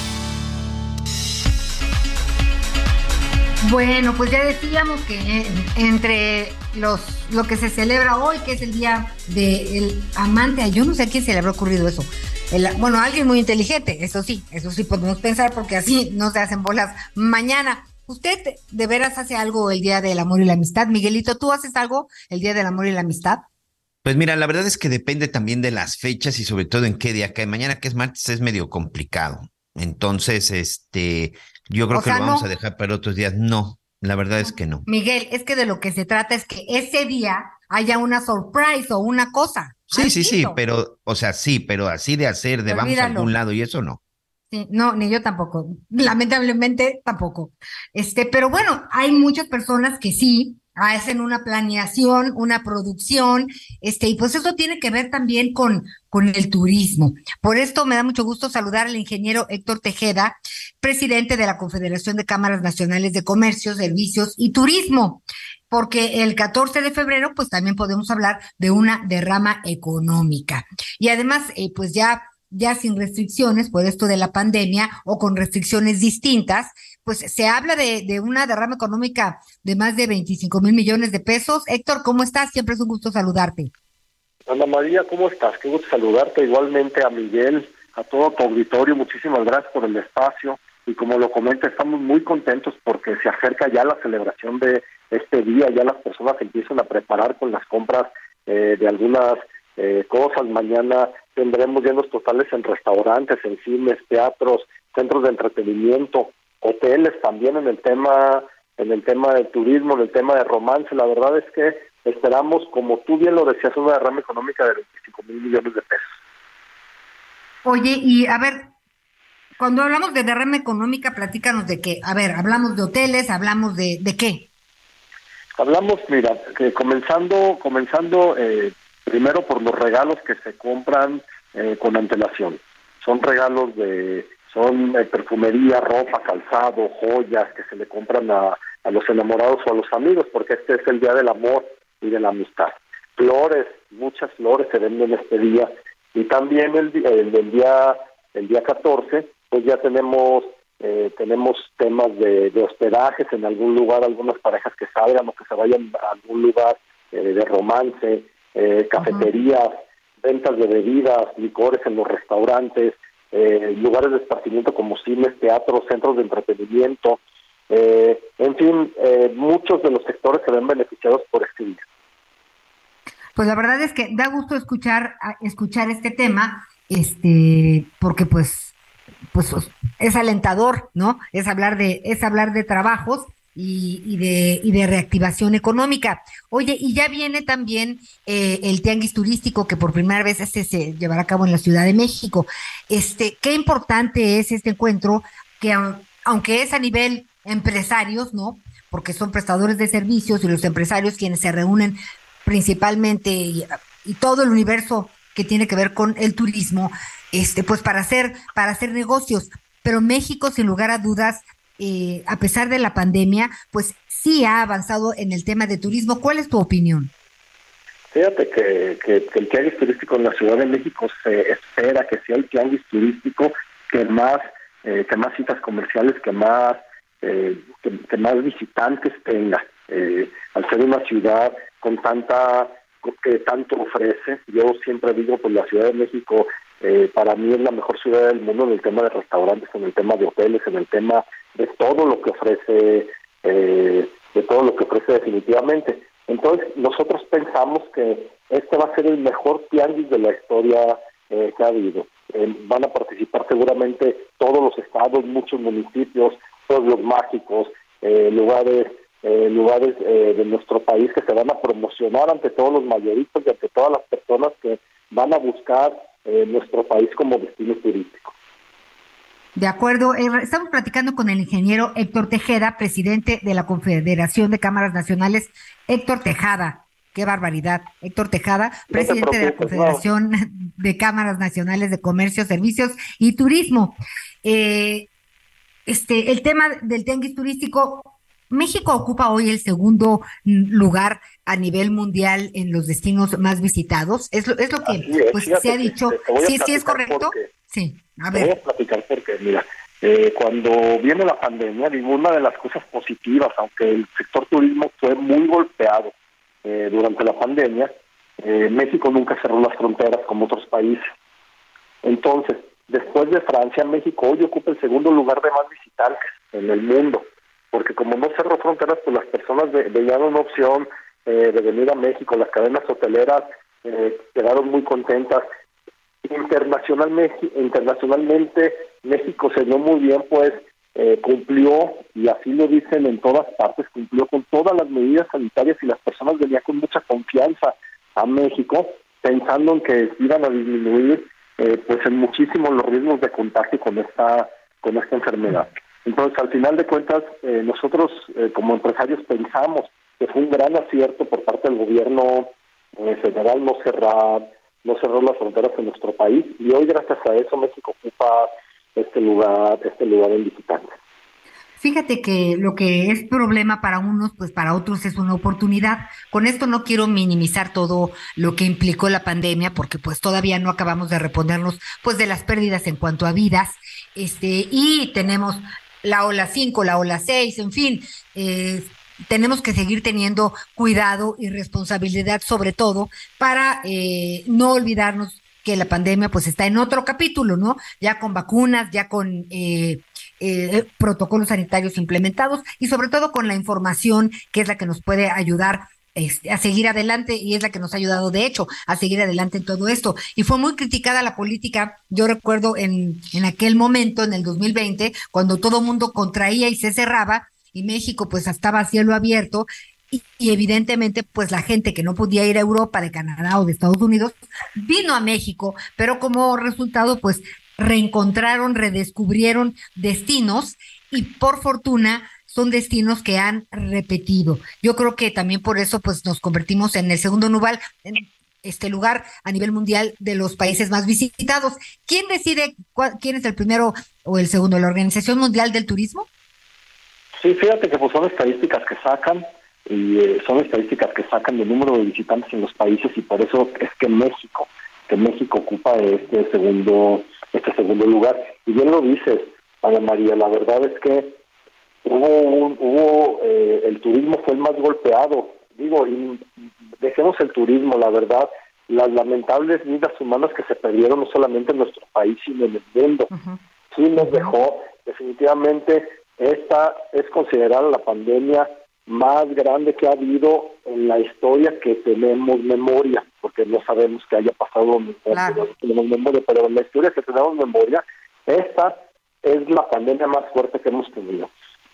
Bueno, pues ya decíamos que entre los lo que se celebra hoy, que es el día del amante, yo no sé a quién se le habrá ocurrido eso. bueno, alguien muy inteligente, eso sí, eso sí podemos pensar porque así no se hacen bolas mañana. ¿Usted de veras hace algo el Día del Amor y la Amistad? Miguelito, ¿tú haces algo el Día del Amor y la Amistad? Pues mira, la verdad es que depende también de las fechas y sobre todo en qué día cae. Mañana que es martes es medio complicado. Entonces, este, yo creo que lo vamos a dejar para otros días. No, la verdad es que no. Miguel, es que de lo que se trata es que ese día haya una surprise o una cosa. Sí, sí, sí, pero, o sea, sí, pero así de hacer, de vamos a algún lado y eso no. Sí, no, ni yo tampoco. Lamentablemente tampoco. Este, pero bueno, hay muchas personas que sí, hacen una planeación, una producción, este, y pues eso tiene que ver también con, con el turismo. Por esto me da mucho gusto saludar al ingeniero Héctor Tejeda, presidente de la Confederación de Cámaras Nacionales de Comercio, Servicios y Turismo porque el 14 de febrero, pues también podemos hablar de una derrama económica. Y además, eh, pues ya ya sin restricciones por esto de la pandemia o con restricciones distintas, pues se habla de, de una derrama económica de más de 25 mil millones de pesos. Héctor, ¿cómo estás? Siempre es un gusto saludarte. Ana María, ¿cómo estás? Qué gusto saludarte. Igualmente a Miguel, a todo tu auditorio, muchísimas gracias por el espacio. Y como lo comenta, estamos muy contentos porque se acerca ya la celebración de este día, ya las personas empiezan a preparar con las compras eh, de algunas eh, cosas. Mañana tendremos llenos totales en restaurantes, en cines, teatros, centros de entretenimiento, hoteles también en el tema en el tema del turismo, en el tema de romance. La verdad es que esperamos, como tú bien lo decías, una derrama económica de 25 mil millones de pesos. Oye, y a ver, cuando hablamos de derrama económica, platícanos de qué. A ver, hablamos de hoteles, hablamos de, de qué. Hablamos, mira, que comenzando, comenzando eh, Primero por los regalos que se compran eh, con antelación. Son regalos de, son eh, perfumería, ropa, calzado, joyas que se le compran a, a los enamorados o a los amigos, porque este es el día del amor y de la amistad. Flores, muchas flores se venden este día. Y también el, el, día el día 14, pues ya tenemos eh, tenemos temas de, de, hospedajes en algún lugar, algunas parejas que salgan o que se vayan a algún lugar de romance, eh, cafeterías, ventas de bebidas, licores en los restaurantes, eh, lugares de esparcimiento como cines, teatros, centros de entretenimiento, eh, en fin, muchos de los sectores se ven beneficiados por este día. Pues la verdad es que da gusto escuchar escuchar este tema, este, porque pues pues es alentador, ¿no? Es hablar de es hablar de trabajos y, de, y de reactivación económica. Oye, y ya viene también eh, el tianguis turístico que por primera vez este se llevará a cabo en la Ciudad de México. Este, qué importante es este encuentro que aunque es a nivel empresarios, ¿no? Porque son prestadores de servicios y los empresarios quienes se reúnen principalmente y, todo el universo que tiene que ver con el turismo, este, pues para hacer, para hacer negocios. Pero México, sin lugar a dudas, eh, a pesar de la pandemia, pues sí ha avanzado en el tema de turismo. ¿Cuál es tu opinión? Fíjate que, el tianguis turístico en la Ciudad de México se espera que sea el tianguis turístico que más, eh, que más citas comerciales, que más, eh, que, más visitantes tenga. Eh, al ser una ciudad con tanta que tanto ofrece, yo siempre digo, pues la Ciudad de México para mí es la mejor ciudad del mundo en el tema de restaurantes, en el tema de hoteles, en el tema de todo lo que ofrece, de todo lo que ofrece definitivamente entonces, nosotros pensamos que este va a ser el mejor tianguis de la historia eh, que ha habido. Eh, van a participar seguramente todos los estados, muchos municipios, pueblos mágicos, eh, lugares lugares de nuestro país que se van a promocionar ante todos los mayoristas y ante todas las personas que van a buscar nuestro país como destino turístico. De acuerdo, eh, estamos platicando con el ingeniero Héctor Tejeda, presidente de la Confederación de Cámaras Nacionales. Héctor Tejada, qué barbaridad. Héctor Tejada, presidente de la Confederación de Cámaras Nacionales de Comercio, Servicios y Turismo. Eh, este, el tema del tianguis turístico, México ocupa hoy el segundo lugar a nivel mundial en los destinos más visitados. Es lo, es lo que pues, se ha dicho. Sí, sí es correcto. Sí. Voy a platicar porque, mira, eh, cuando viene la pandemia, digo, una de las cosas positivas, aunque el sector turismo fue muy golpeado eh, durante la pandemia, eh, México nunca cerró las fronteras como otros países. Entonces, después de Francia, México hoy ocupa el segundo lugar de más visitantes en el mundo, porque como no cerró fronteras, pues las personas veían una opción de venir a México, las cadenas hoteleras quedaron muy contentas internacionalmente, internacionalmente México se dio muy bien, pues eh, cumplió, y así lo dicen en todas partes, cumplió con todas las medidas sanitarias y las personas venían con mucha confianza a México, pensando en que iban a disminuir eh, pues en muchísimo los riesgos de contagio con esta, con esta enfermedad. Entonces, al final de cuentas, eh, nosotros como empresarios pensamos que fue un gran acierto por parte del gobierno federal no cerrar no cerró las fronteras en nuestro país y hoy gracias a eso México ocupa este lugar, este lugar en visitantes. Fíjate que lo que es problema para unos, pues para otros es una oportunidad. Con esto no quiero minimizar todo lo que implicó la pandemia, porque pues todavía no acabamos de reponernos pues de las pérdidas en cuanto a vidas. Este, y tenemos la ola 5, la ola 6, en fin, eh, tenemos que seguir teniendo cuidado y responsabilidad sobre todo para eh, no olvidarnos que la pandemia pues está en otro capítulo, ¿no? Ya con vacunas, ya con eh, eh, protocolos sanitarios implementados y sobre todo con la información que es la que nos puede ayudar este, a seguir adelante y es la que nos ha ayudado, de hecho, a seguir adelante en todo esto. Y fue muy criticada la política, yo recuerdo en, en aquel momento, en el 2020, cuando todo mundo contraía y se cerraba, y México pues estaba a cielo abierto y, evidentemente pues la gente que no podía ir a Europa, de Canadá o de Estados Unidos, vino a México, pero como resultado pues reencontraron, redescubrieron destinos y por fortuna son destinos que han repetido. Yo creo que también por eso pues nos convertimos en el segundo lugar, en este lugar a nivel mundial de los países más visitados. ¿Quién decide quién es el primero o el segundo? ¿La Organización Mundial del Turismo? Sí, fíjate que pues son estadísticas que sacan y eh, son estadísticas que sacan del número de visitantes en los países y por eso es que México, que México ocupa este segundo, este segundo lugar. Y bien lo dices, Ana María, la verdad es que hubo, un, hubo eh, el turismo fue el más golpeado. Digo, y dejemos el turismo, la verdad, las lamentables vidas humanas que se perdieron no solamente en nuestro país, sino en el mundo. Sí nos dejó definitivamente esta es considerada la pandemia más grande que ha habido en la historia que tenemos memoria, porque no sabemos que haya pasado, claro. tenemos memoria, pero en la historia que tenemos memoria, esta es la pandemia más fuerte que hemos tenido.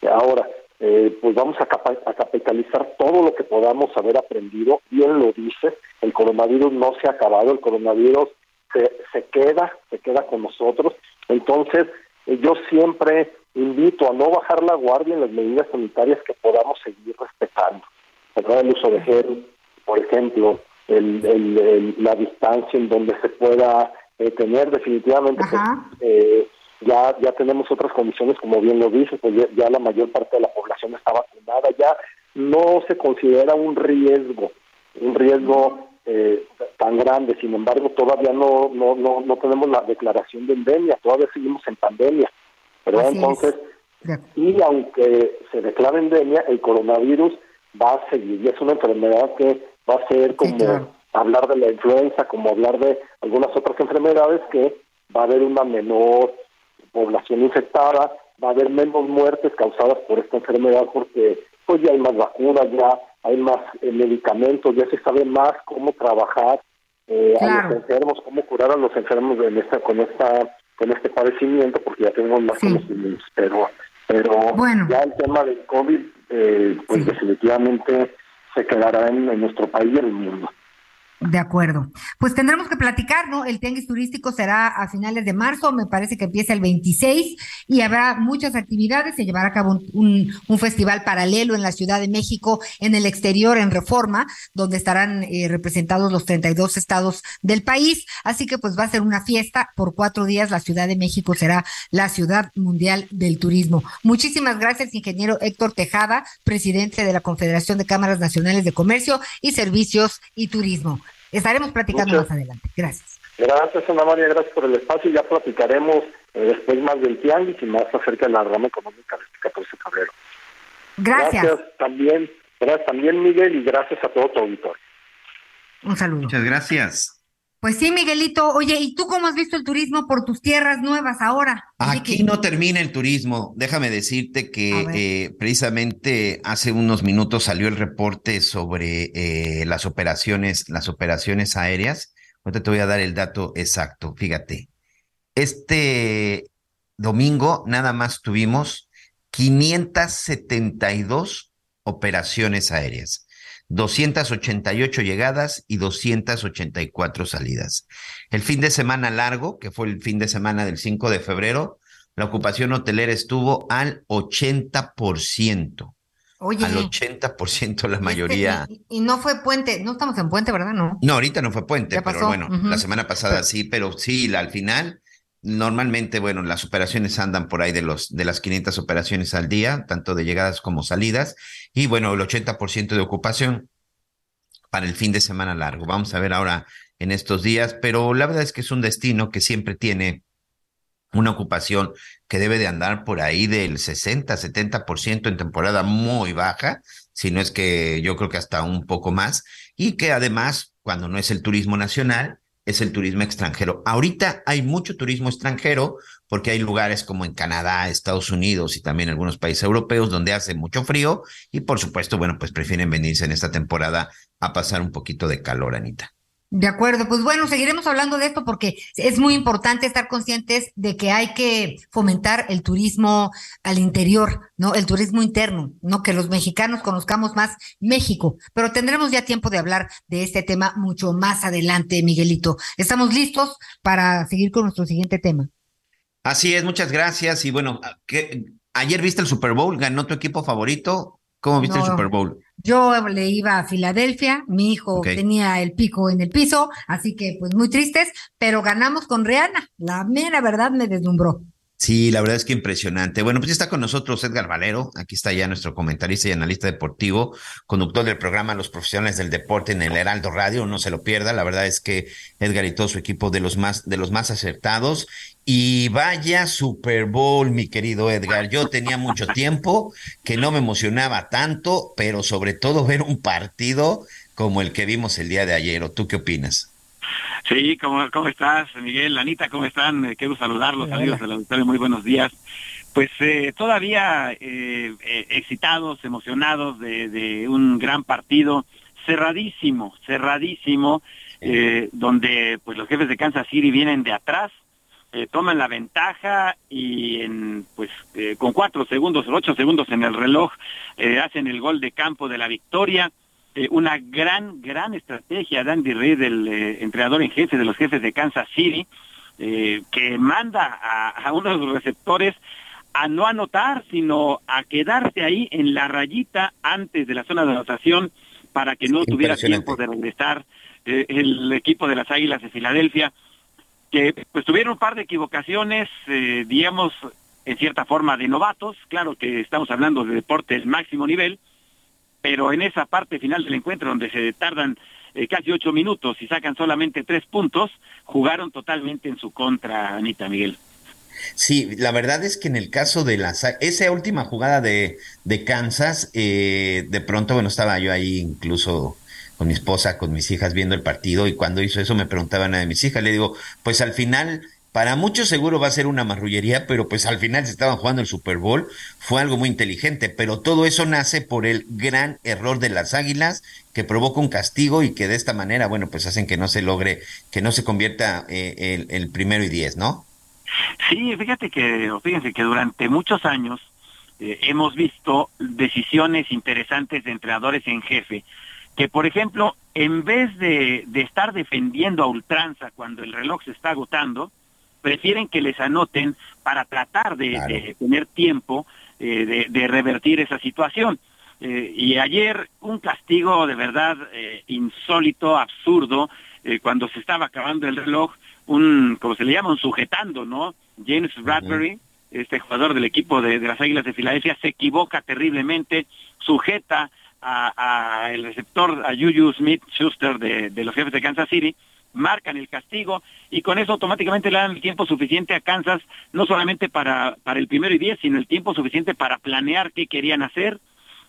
Ahora, eh, pues vamos a, a, capitalizar todo lo que podamos haber aprendido. Bien lo dice, el coronavirus no se ha acabado, el coronavirus se, se queda, se queda con nosotros. Entonces, eh, yo siempre invito a no bajar la guardia en las medidas sanitarias que podamos seguir respetando. El uso de gel, por ejemplo, la distancia en donde se pueda eh, tener definitivamente pues, eh, ya ya tenemos otras condiciones como bien lo dice pues ya, la mayor parte de la población está vacunada ya no se considera un riesgo un riesgo eh, tan grande sin embargo todavía no, no no no tenemos la declaración de endemia todavía seguimos en pandemia pero entonces y aunque se declare endemia el coronavirus va a seguir y es una enfermedad que va a ser como hablar de la influenza, como hablar de algunas otras enfermedades que va a haber una menor población infectada, va a haber menos muertes causadas por esta enfermedad porque pues ya hay más vacunas, ya hay más eh, medicamentos, ya se sabe más cómo trabajar eh, a los enfermos, cómo curar a los enfermos en esta, con esta con este padecimiento porque ya tenemos más conocimientos, pero pero ya el tema del COVID eh, pues definitivamente se quedará en, en nuestro país y en el mundo. De acuerdo. Pues tendremos que platicar, ¿no? El tianguis turístico será a finales de marzo, me parece que empieza el 26 y habrá muchas actividades. Se llevará a cabo un, festival paralelo en la Ciudad de México, en el exterior, en Reforma, donde estarán eh, representados los 32 estados del país. Así que pues va a ser una fiesta por cuatro días. La Ciudad de México será la ciudad mundial del turismo. Muchísimas gracias, ingeniero Héctor Tejada, presidente de la Confederación de Cámaras Nacionales de Comercio y Servicios y Turismo. Estaremos platicando más adelante. Gracias. Gracias, Ana María, gracias por el espacio. Ya platicaremos eh, después más del tianguis y más acerca de la rama económica de este 14 de febrero. Gracias. Gracias también, gracias también, Miguel, y gracias a todo tu auditorio. Un saludo. Muchas gracias. Pues sí, Miguelito. Oye, ¿y tú cómo has visto el turismo por tus tierras nuevas ahora? Aquí no termina el turismo. Déjame decirte que eh, precisamente hace unos minutos salió el reporte sobre eh, las operaciones, las operaciones aéreas. Ahorita te voy a dar el dato exacto. Fíjate, este domingo nada más tuvimos 572 operaciones aéreas. 288 llegadas y 284 salidas. El fin de semana largo, que fue el fin de semana del 5 de febrero, la ocupación hotelera estuvo al 80%. Oye, al 80% la mayoría. y, no fue puente, no estamos en puente, ¿verdad? No. No, ahorita no fue puente, pero bueno, la semana pasada sí, pero sí, al final normalmente, bueno, las operaciones andan por ahí de los de las 500 operaciones al día, tanto de llegadas como salidas, y bueno, el 80% de ocupación para el fin de semana largo. Vamos a ver ahora en estos días, pero la verdad es que es un destino que siempre tiene una ocupación que debe de andar por ahí del 60, 70% en temporada muy baja, si no es que yo creo que hasta un poco más, y que además, cuando no es el turismo nacional, es el turismo extranjero. Ahorita hay mucho turismo extranjero porque hay lugares como en Canadá, Estados Unidos y también algunos países europeos donde hace mucho frío y por supuesto, bueno, pues prefieren venirse en esta temporada a pasar un poquito de calor, Anita. De acuerdo, pues bueno, seguiremos hablando de esto porque es muy importante estar conscientes de que hay que fomentar el turismo al interior, ¿no? El turismo interno, ¿no? Que los mexicanos conozcamos más México, pero tendremos ya tiempo de hablar de este tema mucho más adelante, Miguelito. Estamos listos para seguir con nuestro siguiente tema. Así es, muchas gracias. Y bueno, ayer viste el Super Bowl, ganó tu equipo favorito. ¿Cómo viste el Super Bowl? Yo le iba a Filadelfia, mi hijo tenía el pico en el piso, así que pues muy tristes, pero ganamos con Rihanna. La mera verdad me deslumbró. Sí, la verdad es que impresionante. Bueno, pues está con nosotros Edgar Valero, aquí está ya nuestro comentarista y analista deportivo, conductor del programa Los Profesionales del Deporte en el Heraldo Radio, no se lo pierda, la verdad es que Edgar y todo su equipo de los más, de los más acertados. Y vaya Super Bowl, mi querido Edgar. Yo tenía mucho tiempo que no me emocionaba tanto, pero sobre todo ver un partido como el que vimos el día de ayer. ¿Tú qué opinas? Sí, ¿cómo, cómo estás, Miguel? Anita, ¿cómo están? Eh, quiero saludarlos, saludos de la auditorio, muy buenos días. Pues eh, todavía eh, excitados, emocionados de, un gran partido, cerradísimo, cerradísimo, donde pues los jefes de Kansas City vienen de atrás, toman la ventaja y en pues con cuatro segundos, ocho segundos en el reloj, hacen el gol de campo de la victoria eh, una gran, gran estrategia de Andy Reid, el eh, entrenador en jefe de los jefes de Kansas City, eh, que manda a, a uno de los receptores a no anotar, sino a quedarse ahí en la rayita antes de la zona de anotación para que no tuviera tiempo de regresar el equipo de las Águilas de Filadelfia, que pues tuvieron un par de equivocaciones, digamos, en cierta forma de novatos, claro que estamos hablando de deportes máximo nivel, pero en esa parte final del encuentro donde se tardan eh, casi ocho minutos y sacan solamente tres puntos, jugaron totalmente en su contra, Anita Miguel. Sí, la verdad es que en el caso de la esa última jugada de, de Kansas, eh, de pronto, bueno, estaba yo ahí incluso con mi esposa, con mis hijas viendo el partido y cuando hizo eso me preguntaban a mis hijas, le digo, pues al final para muchos seguro va a ser una marrullería, pero pues al final se estaban jugando el Super Bowl, fue algo muy inteligente, pero todo eso nace por el gran error de las Águilas que provoca un castigo y que de esta manera, bueno, pues hacen que no se logre, que no se convierta eh, el, primero y diez, ¿no? Sí, fíjate que, fíjense que durante muchos años eh, hemos visto decisiones interesantes de entrenadores en jefe, que por ejemplo, en vez de, de estar defendiendo a ultranza cuando el reloj se está agotando, prefieren que les anoten para tratar de, tener tiempo eh, de, revertir esa situación. Eh, y ayer un castigo de verdad eh, insólito, absurdo, cuando se estaba acabando el reloj, un, como se le llama, un sujetando, ¿no? James Bradbury, este jugador del equipo de, las Águilas de Filadelfia, se equivoca terriblemente, sujeta a, el receptor, a Juju Smith Schuster de, de los jefes de Kansas City, marcan el castigo y con eso automáticamente le dan el tiempo suficiente a Kansas, no solamente para, para el primero y diez, sino el tiempo suficiente para planear qué querían hacer.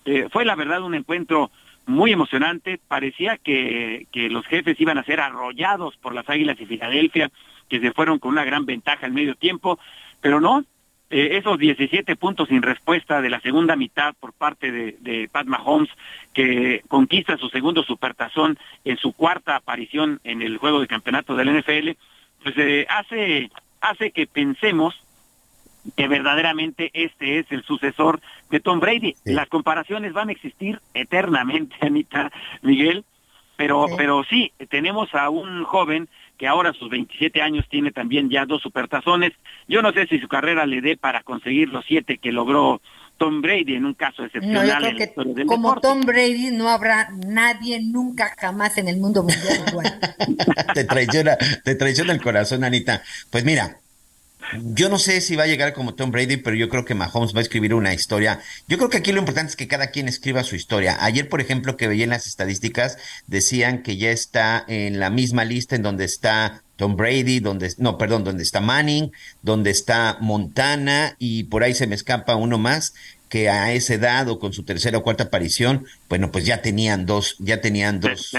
Eh, fue la verdad un encuentro muy emocionante, parecía que, que los jefes iban a ser arrollados por las Águilas de Filadelfia, que se fueron con una gran ventaja al medio tiempo, pero no, eh, esos 17 puntos sin respuesta de la segunda mitad por parte de, de, Pat Mahomes, que conquista su segundo supertazón en su cuarta aparición en el juego de campeonato del NFL, pues eh, hace, hace que pensemos que verdaderamente este es el sucesor de Tom Brady. Las comparaciones van a existir eternamente, *laughs* Anita Miguel, pero, pero sí, tenemos a un joven que ahora a sus 27 años tiene también ya dos supertazones. Yo no sé si su carrera le dé para conseguir los siete que logró Tom Brady en un caso excepcional. como Tom Brady no habrá nadie nunca jamás en el mundo mundial *laughs* te traiciona, te traiciona el corazón, Anita. Pues mira, yo no sé si va a llegar como Tom Brady, pero yo creo que Mahomes va a escribir una historia. Yo creo que aquí lo importante es que cada quien escriba su historia. Ayer, por ejemplo, que veía en las estadísticas, decían que ya está en la misma lista en donde está Tom Brady, donde, no, perdón, donde está Manning, donde está Montana, y por ahí se me escapa uno más, que a esa edad o con su tercera o cuarta aparición, bueno, pues ya tenían dos, ya tenían dos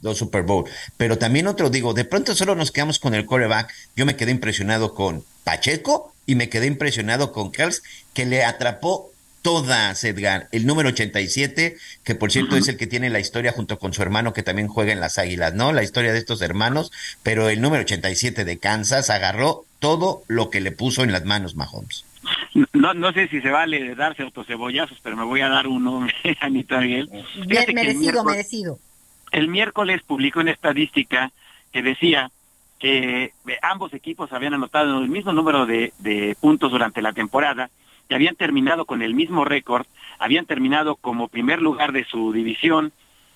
dos Super Bowl. Pero también otro, digo, de pronto solo nos quedamos con el coreback. Yo me quedé impresionado con Pacheco y me quedé impresionado con Kels, que le atrapó todas, Edgar. El número 87, que por cierto es el que tiene la historia junto con su hermano que también juega en las Águilas, ¿no? La historia de estos hermanos, pero el número 87 de Kansas agarró todo lo que le puso en las manos Mahomes. No, no sé si se vale darse autocebollazos, pero me voy a dar uno, *laughs* Anita Bien, merecido, merecido el miércoles publicó una estadística que decía que eh, ambos equipos habían anotado el mismo número de, puntos durante la temporada y habían terminado con el mismo récord, habían terminado como primer lugar de su división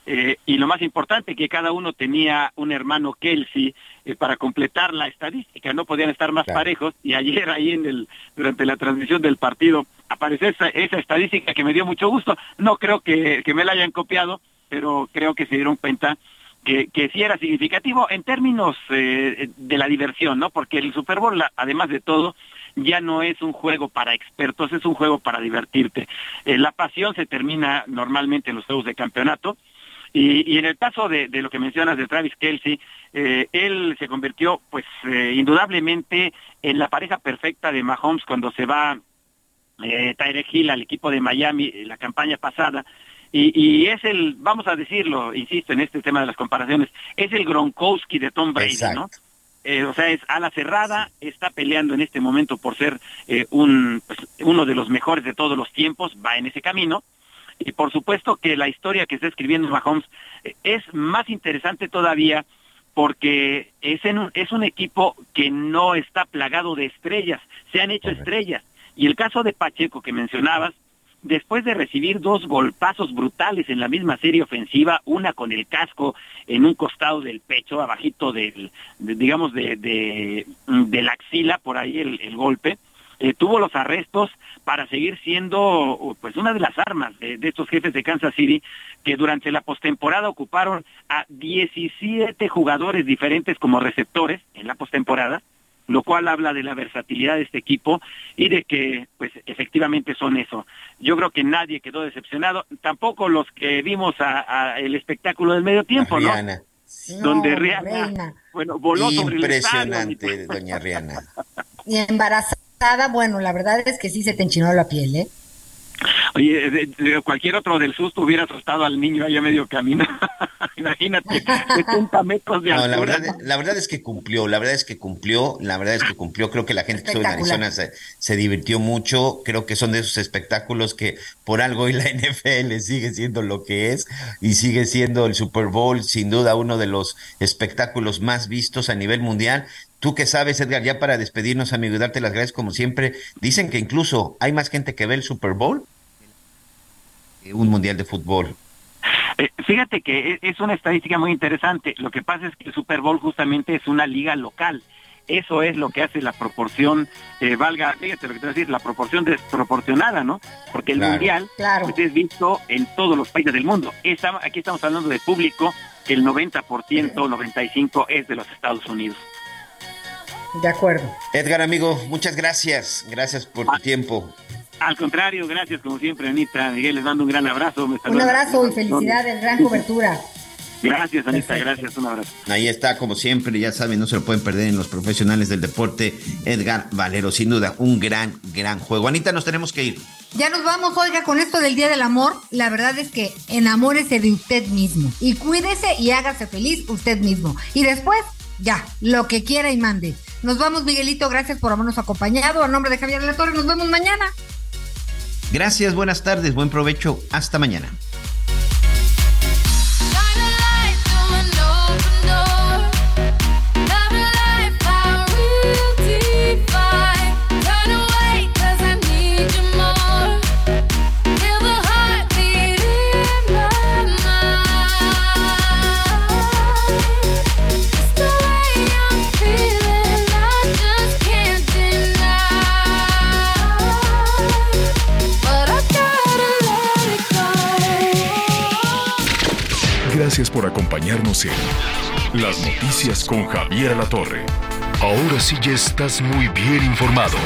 eh, y lo más importante que cada uno tenía un hermano Kelsey eh, para completar la estadística, no podían estar más parejos y ayer ahí en el durante la transmisión del partido apareció esa, esa estadística que me dio mucho gusto, no creo que, que me la hayan copiado, pero creo que se dieron cuenta que, sí era significativo en términos eh, de la diversión, ¿no? Porque el Super Bowl, además de todo, ya no es un juego para expertos, es un juego para divertirte. Eh, la pasión se termina normalmente en los juegos de campeonato. Y, en el caso de, de, lo que mencionas de Travis Kelsey, eh, él se convirtió, pues, indudablemente en la pareja perfecta de Mahomes cuando se va eh, Tyre Hill al equipo de Miami la campaña pasada y, es el, vamos a decirlo, insisto en este tema de las comparaciones, es el Gronkowski de Tom Brady, ¿no? Eh, o sea, es a la cerrada, está peleando en este momento por ser eh, un, pues, uno de los mejores de todos los tiempos, va en ese camino. Y por supuesto que la historia que está escribiendo Mahomes eh, es más interesante todavía porque es, en un, es un equipo que no está plagado de estrellas, se han hecho estrellas. Y el caso de Pacheco que mencionabas, después de recibir dos golpazos brutales en la misma serie ofensiva, una con el casco en un costado del pecho, abajito del, digamos, de, de, de, la axila, por ahí el, golpe, eh, tuvo los arrestos para seguir siendo pues una de las armas de, de, estos jefes de Kansas City que durante la postemporada ocuparon a 17 jugadores diferentes como receptores en la postemporada lo cual habla de la versatilidad de este equipo y de que, pues, efectivamente son eso. Yo creo que nadie quedó decepcionado, tampoco los que vimos a, el espectáculo del medio tiempo, ¿no? Donde Rihanna, bueno, voló Impresionante, sobre el doña Rihanna. Y embarazada, bueno, la verdad es que sí se te enchinó la piel, ¿eh? Oye, cualquier otro del susto hubiera asustado al niño ahí a medio camino. *laughs* Imagínate, 70 metros de no, La verdad, la verdad es que cumplió, la verdad es que cumplió, la verdad es que cumplió. Creo que la gente que estuvo en Arizona se, se, divirtió mucho. Creo que son de esos espectáculos que por algo y la *laughs* NFL sigue siendo lo que es y sigue siendo el Super Bowl, sin duda, uno de los espectáculos más vistos a nivel mundial. Tú que sabes, Edgar, ya para despedirnos, amigo, y darte las gracias como siempre, dicen que incluso hay más gente que ve el Super Bowl un mundial de fútbol. Eh, fíjate que e, es una estadística muy interesante. Lo que pasa es que el Super Bowl justamente es una liga local. Eso es lo que hace la proporción, eh, valga, fíjate lo que te voy a decir, la proporción desproporcionada, ¿no? Porque el mundial pues, es visto en todos los países del mundo. aquí estamos hablando de público que el 90%, 95% es de los Estados Unidos. De acuerdo. Edgar, amigo, muchas gracias. Gracias por tu ah, tiempo. Al contrario, gracias como siempre, Anita. Miguel, les mando un gran abrazo. un abrazo y felicidades, gran cobertura. Gracias, Anita, gracias, un abrazo. Ahí está, como siempre, ya saben, no se lo pueden perder en los profesionales del deporte. Edgar Valero, sin duda, un gran, gran juego. Anita, nos tenemos que ir. Ya nos vamos, oiga, con esto del Día del Amor. La verdad es que enamórese de usted mismo. Y cuídese y hágase feliz usted mismo. Y después, ya, lo que quiera y mande. Nos vamos, Miguelito. Gracias por habernos acompañado. A nombre de Javier La Torre, nos vemos mañana. Gracias, buenas tardes, buen provecho. Hasta mañana. Gracias por acompañarnos en Las Noticias con Javier La Torre. Ahora sí ya estás muy bien informado.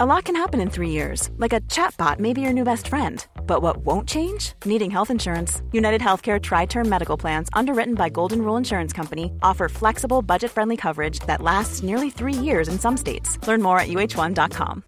A lot can happen in three years, like a chatbot may be your new best friend. But what won't change? Needing health insurance. United Healthcare Tri Term Medical Plans, underwritten by Golden Rule Insurance Company, offer flexible, budget friendly coverage that lasts nearly three years in some states. Learn more at uh1.com.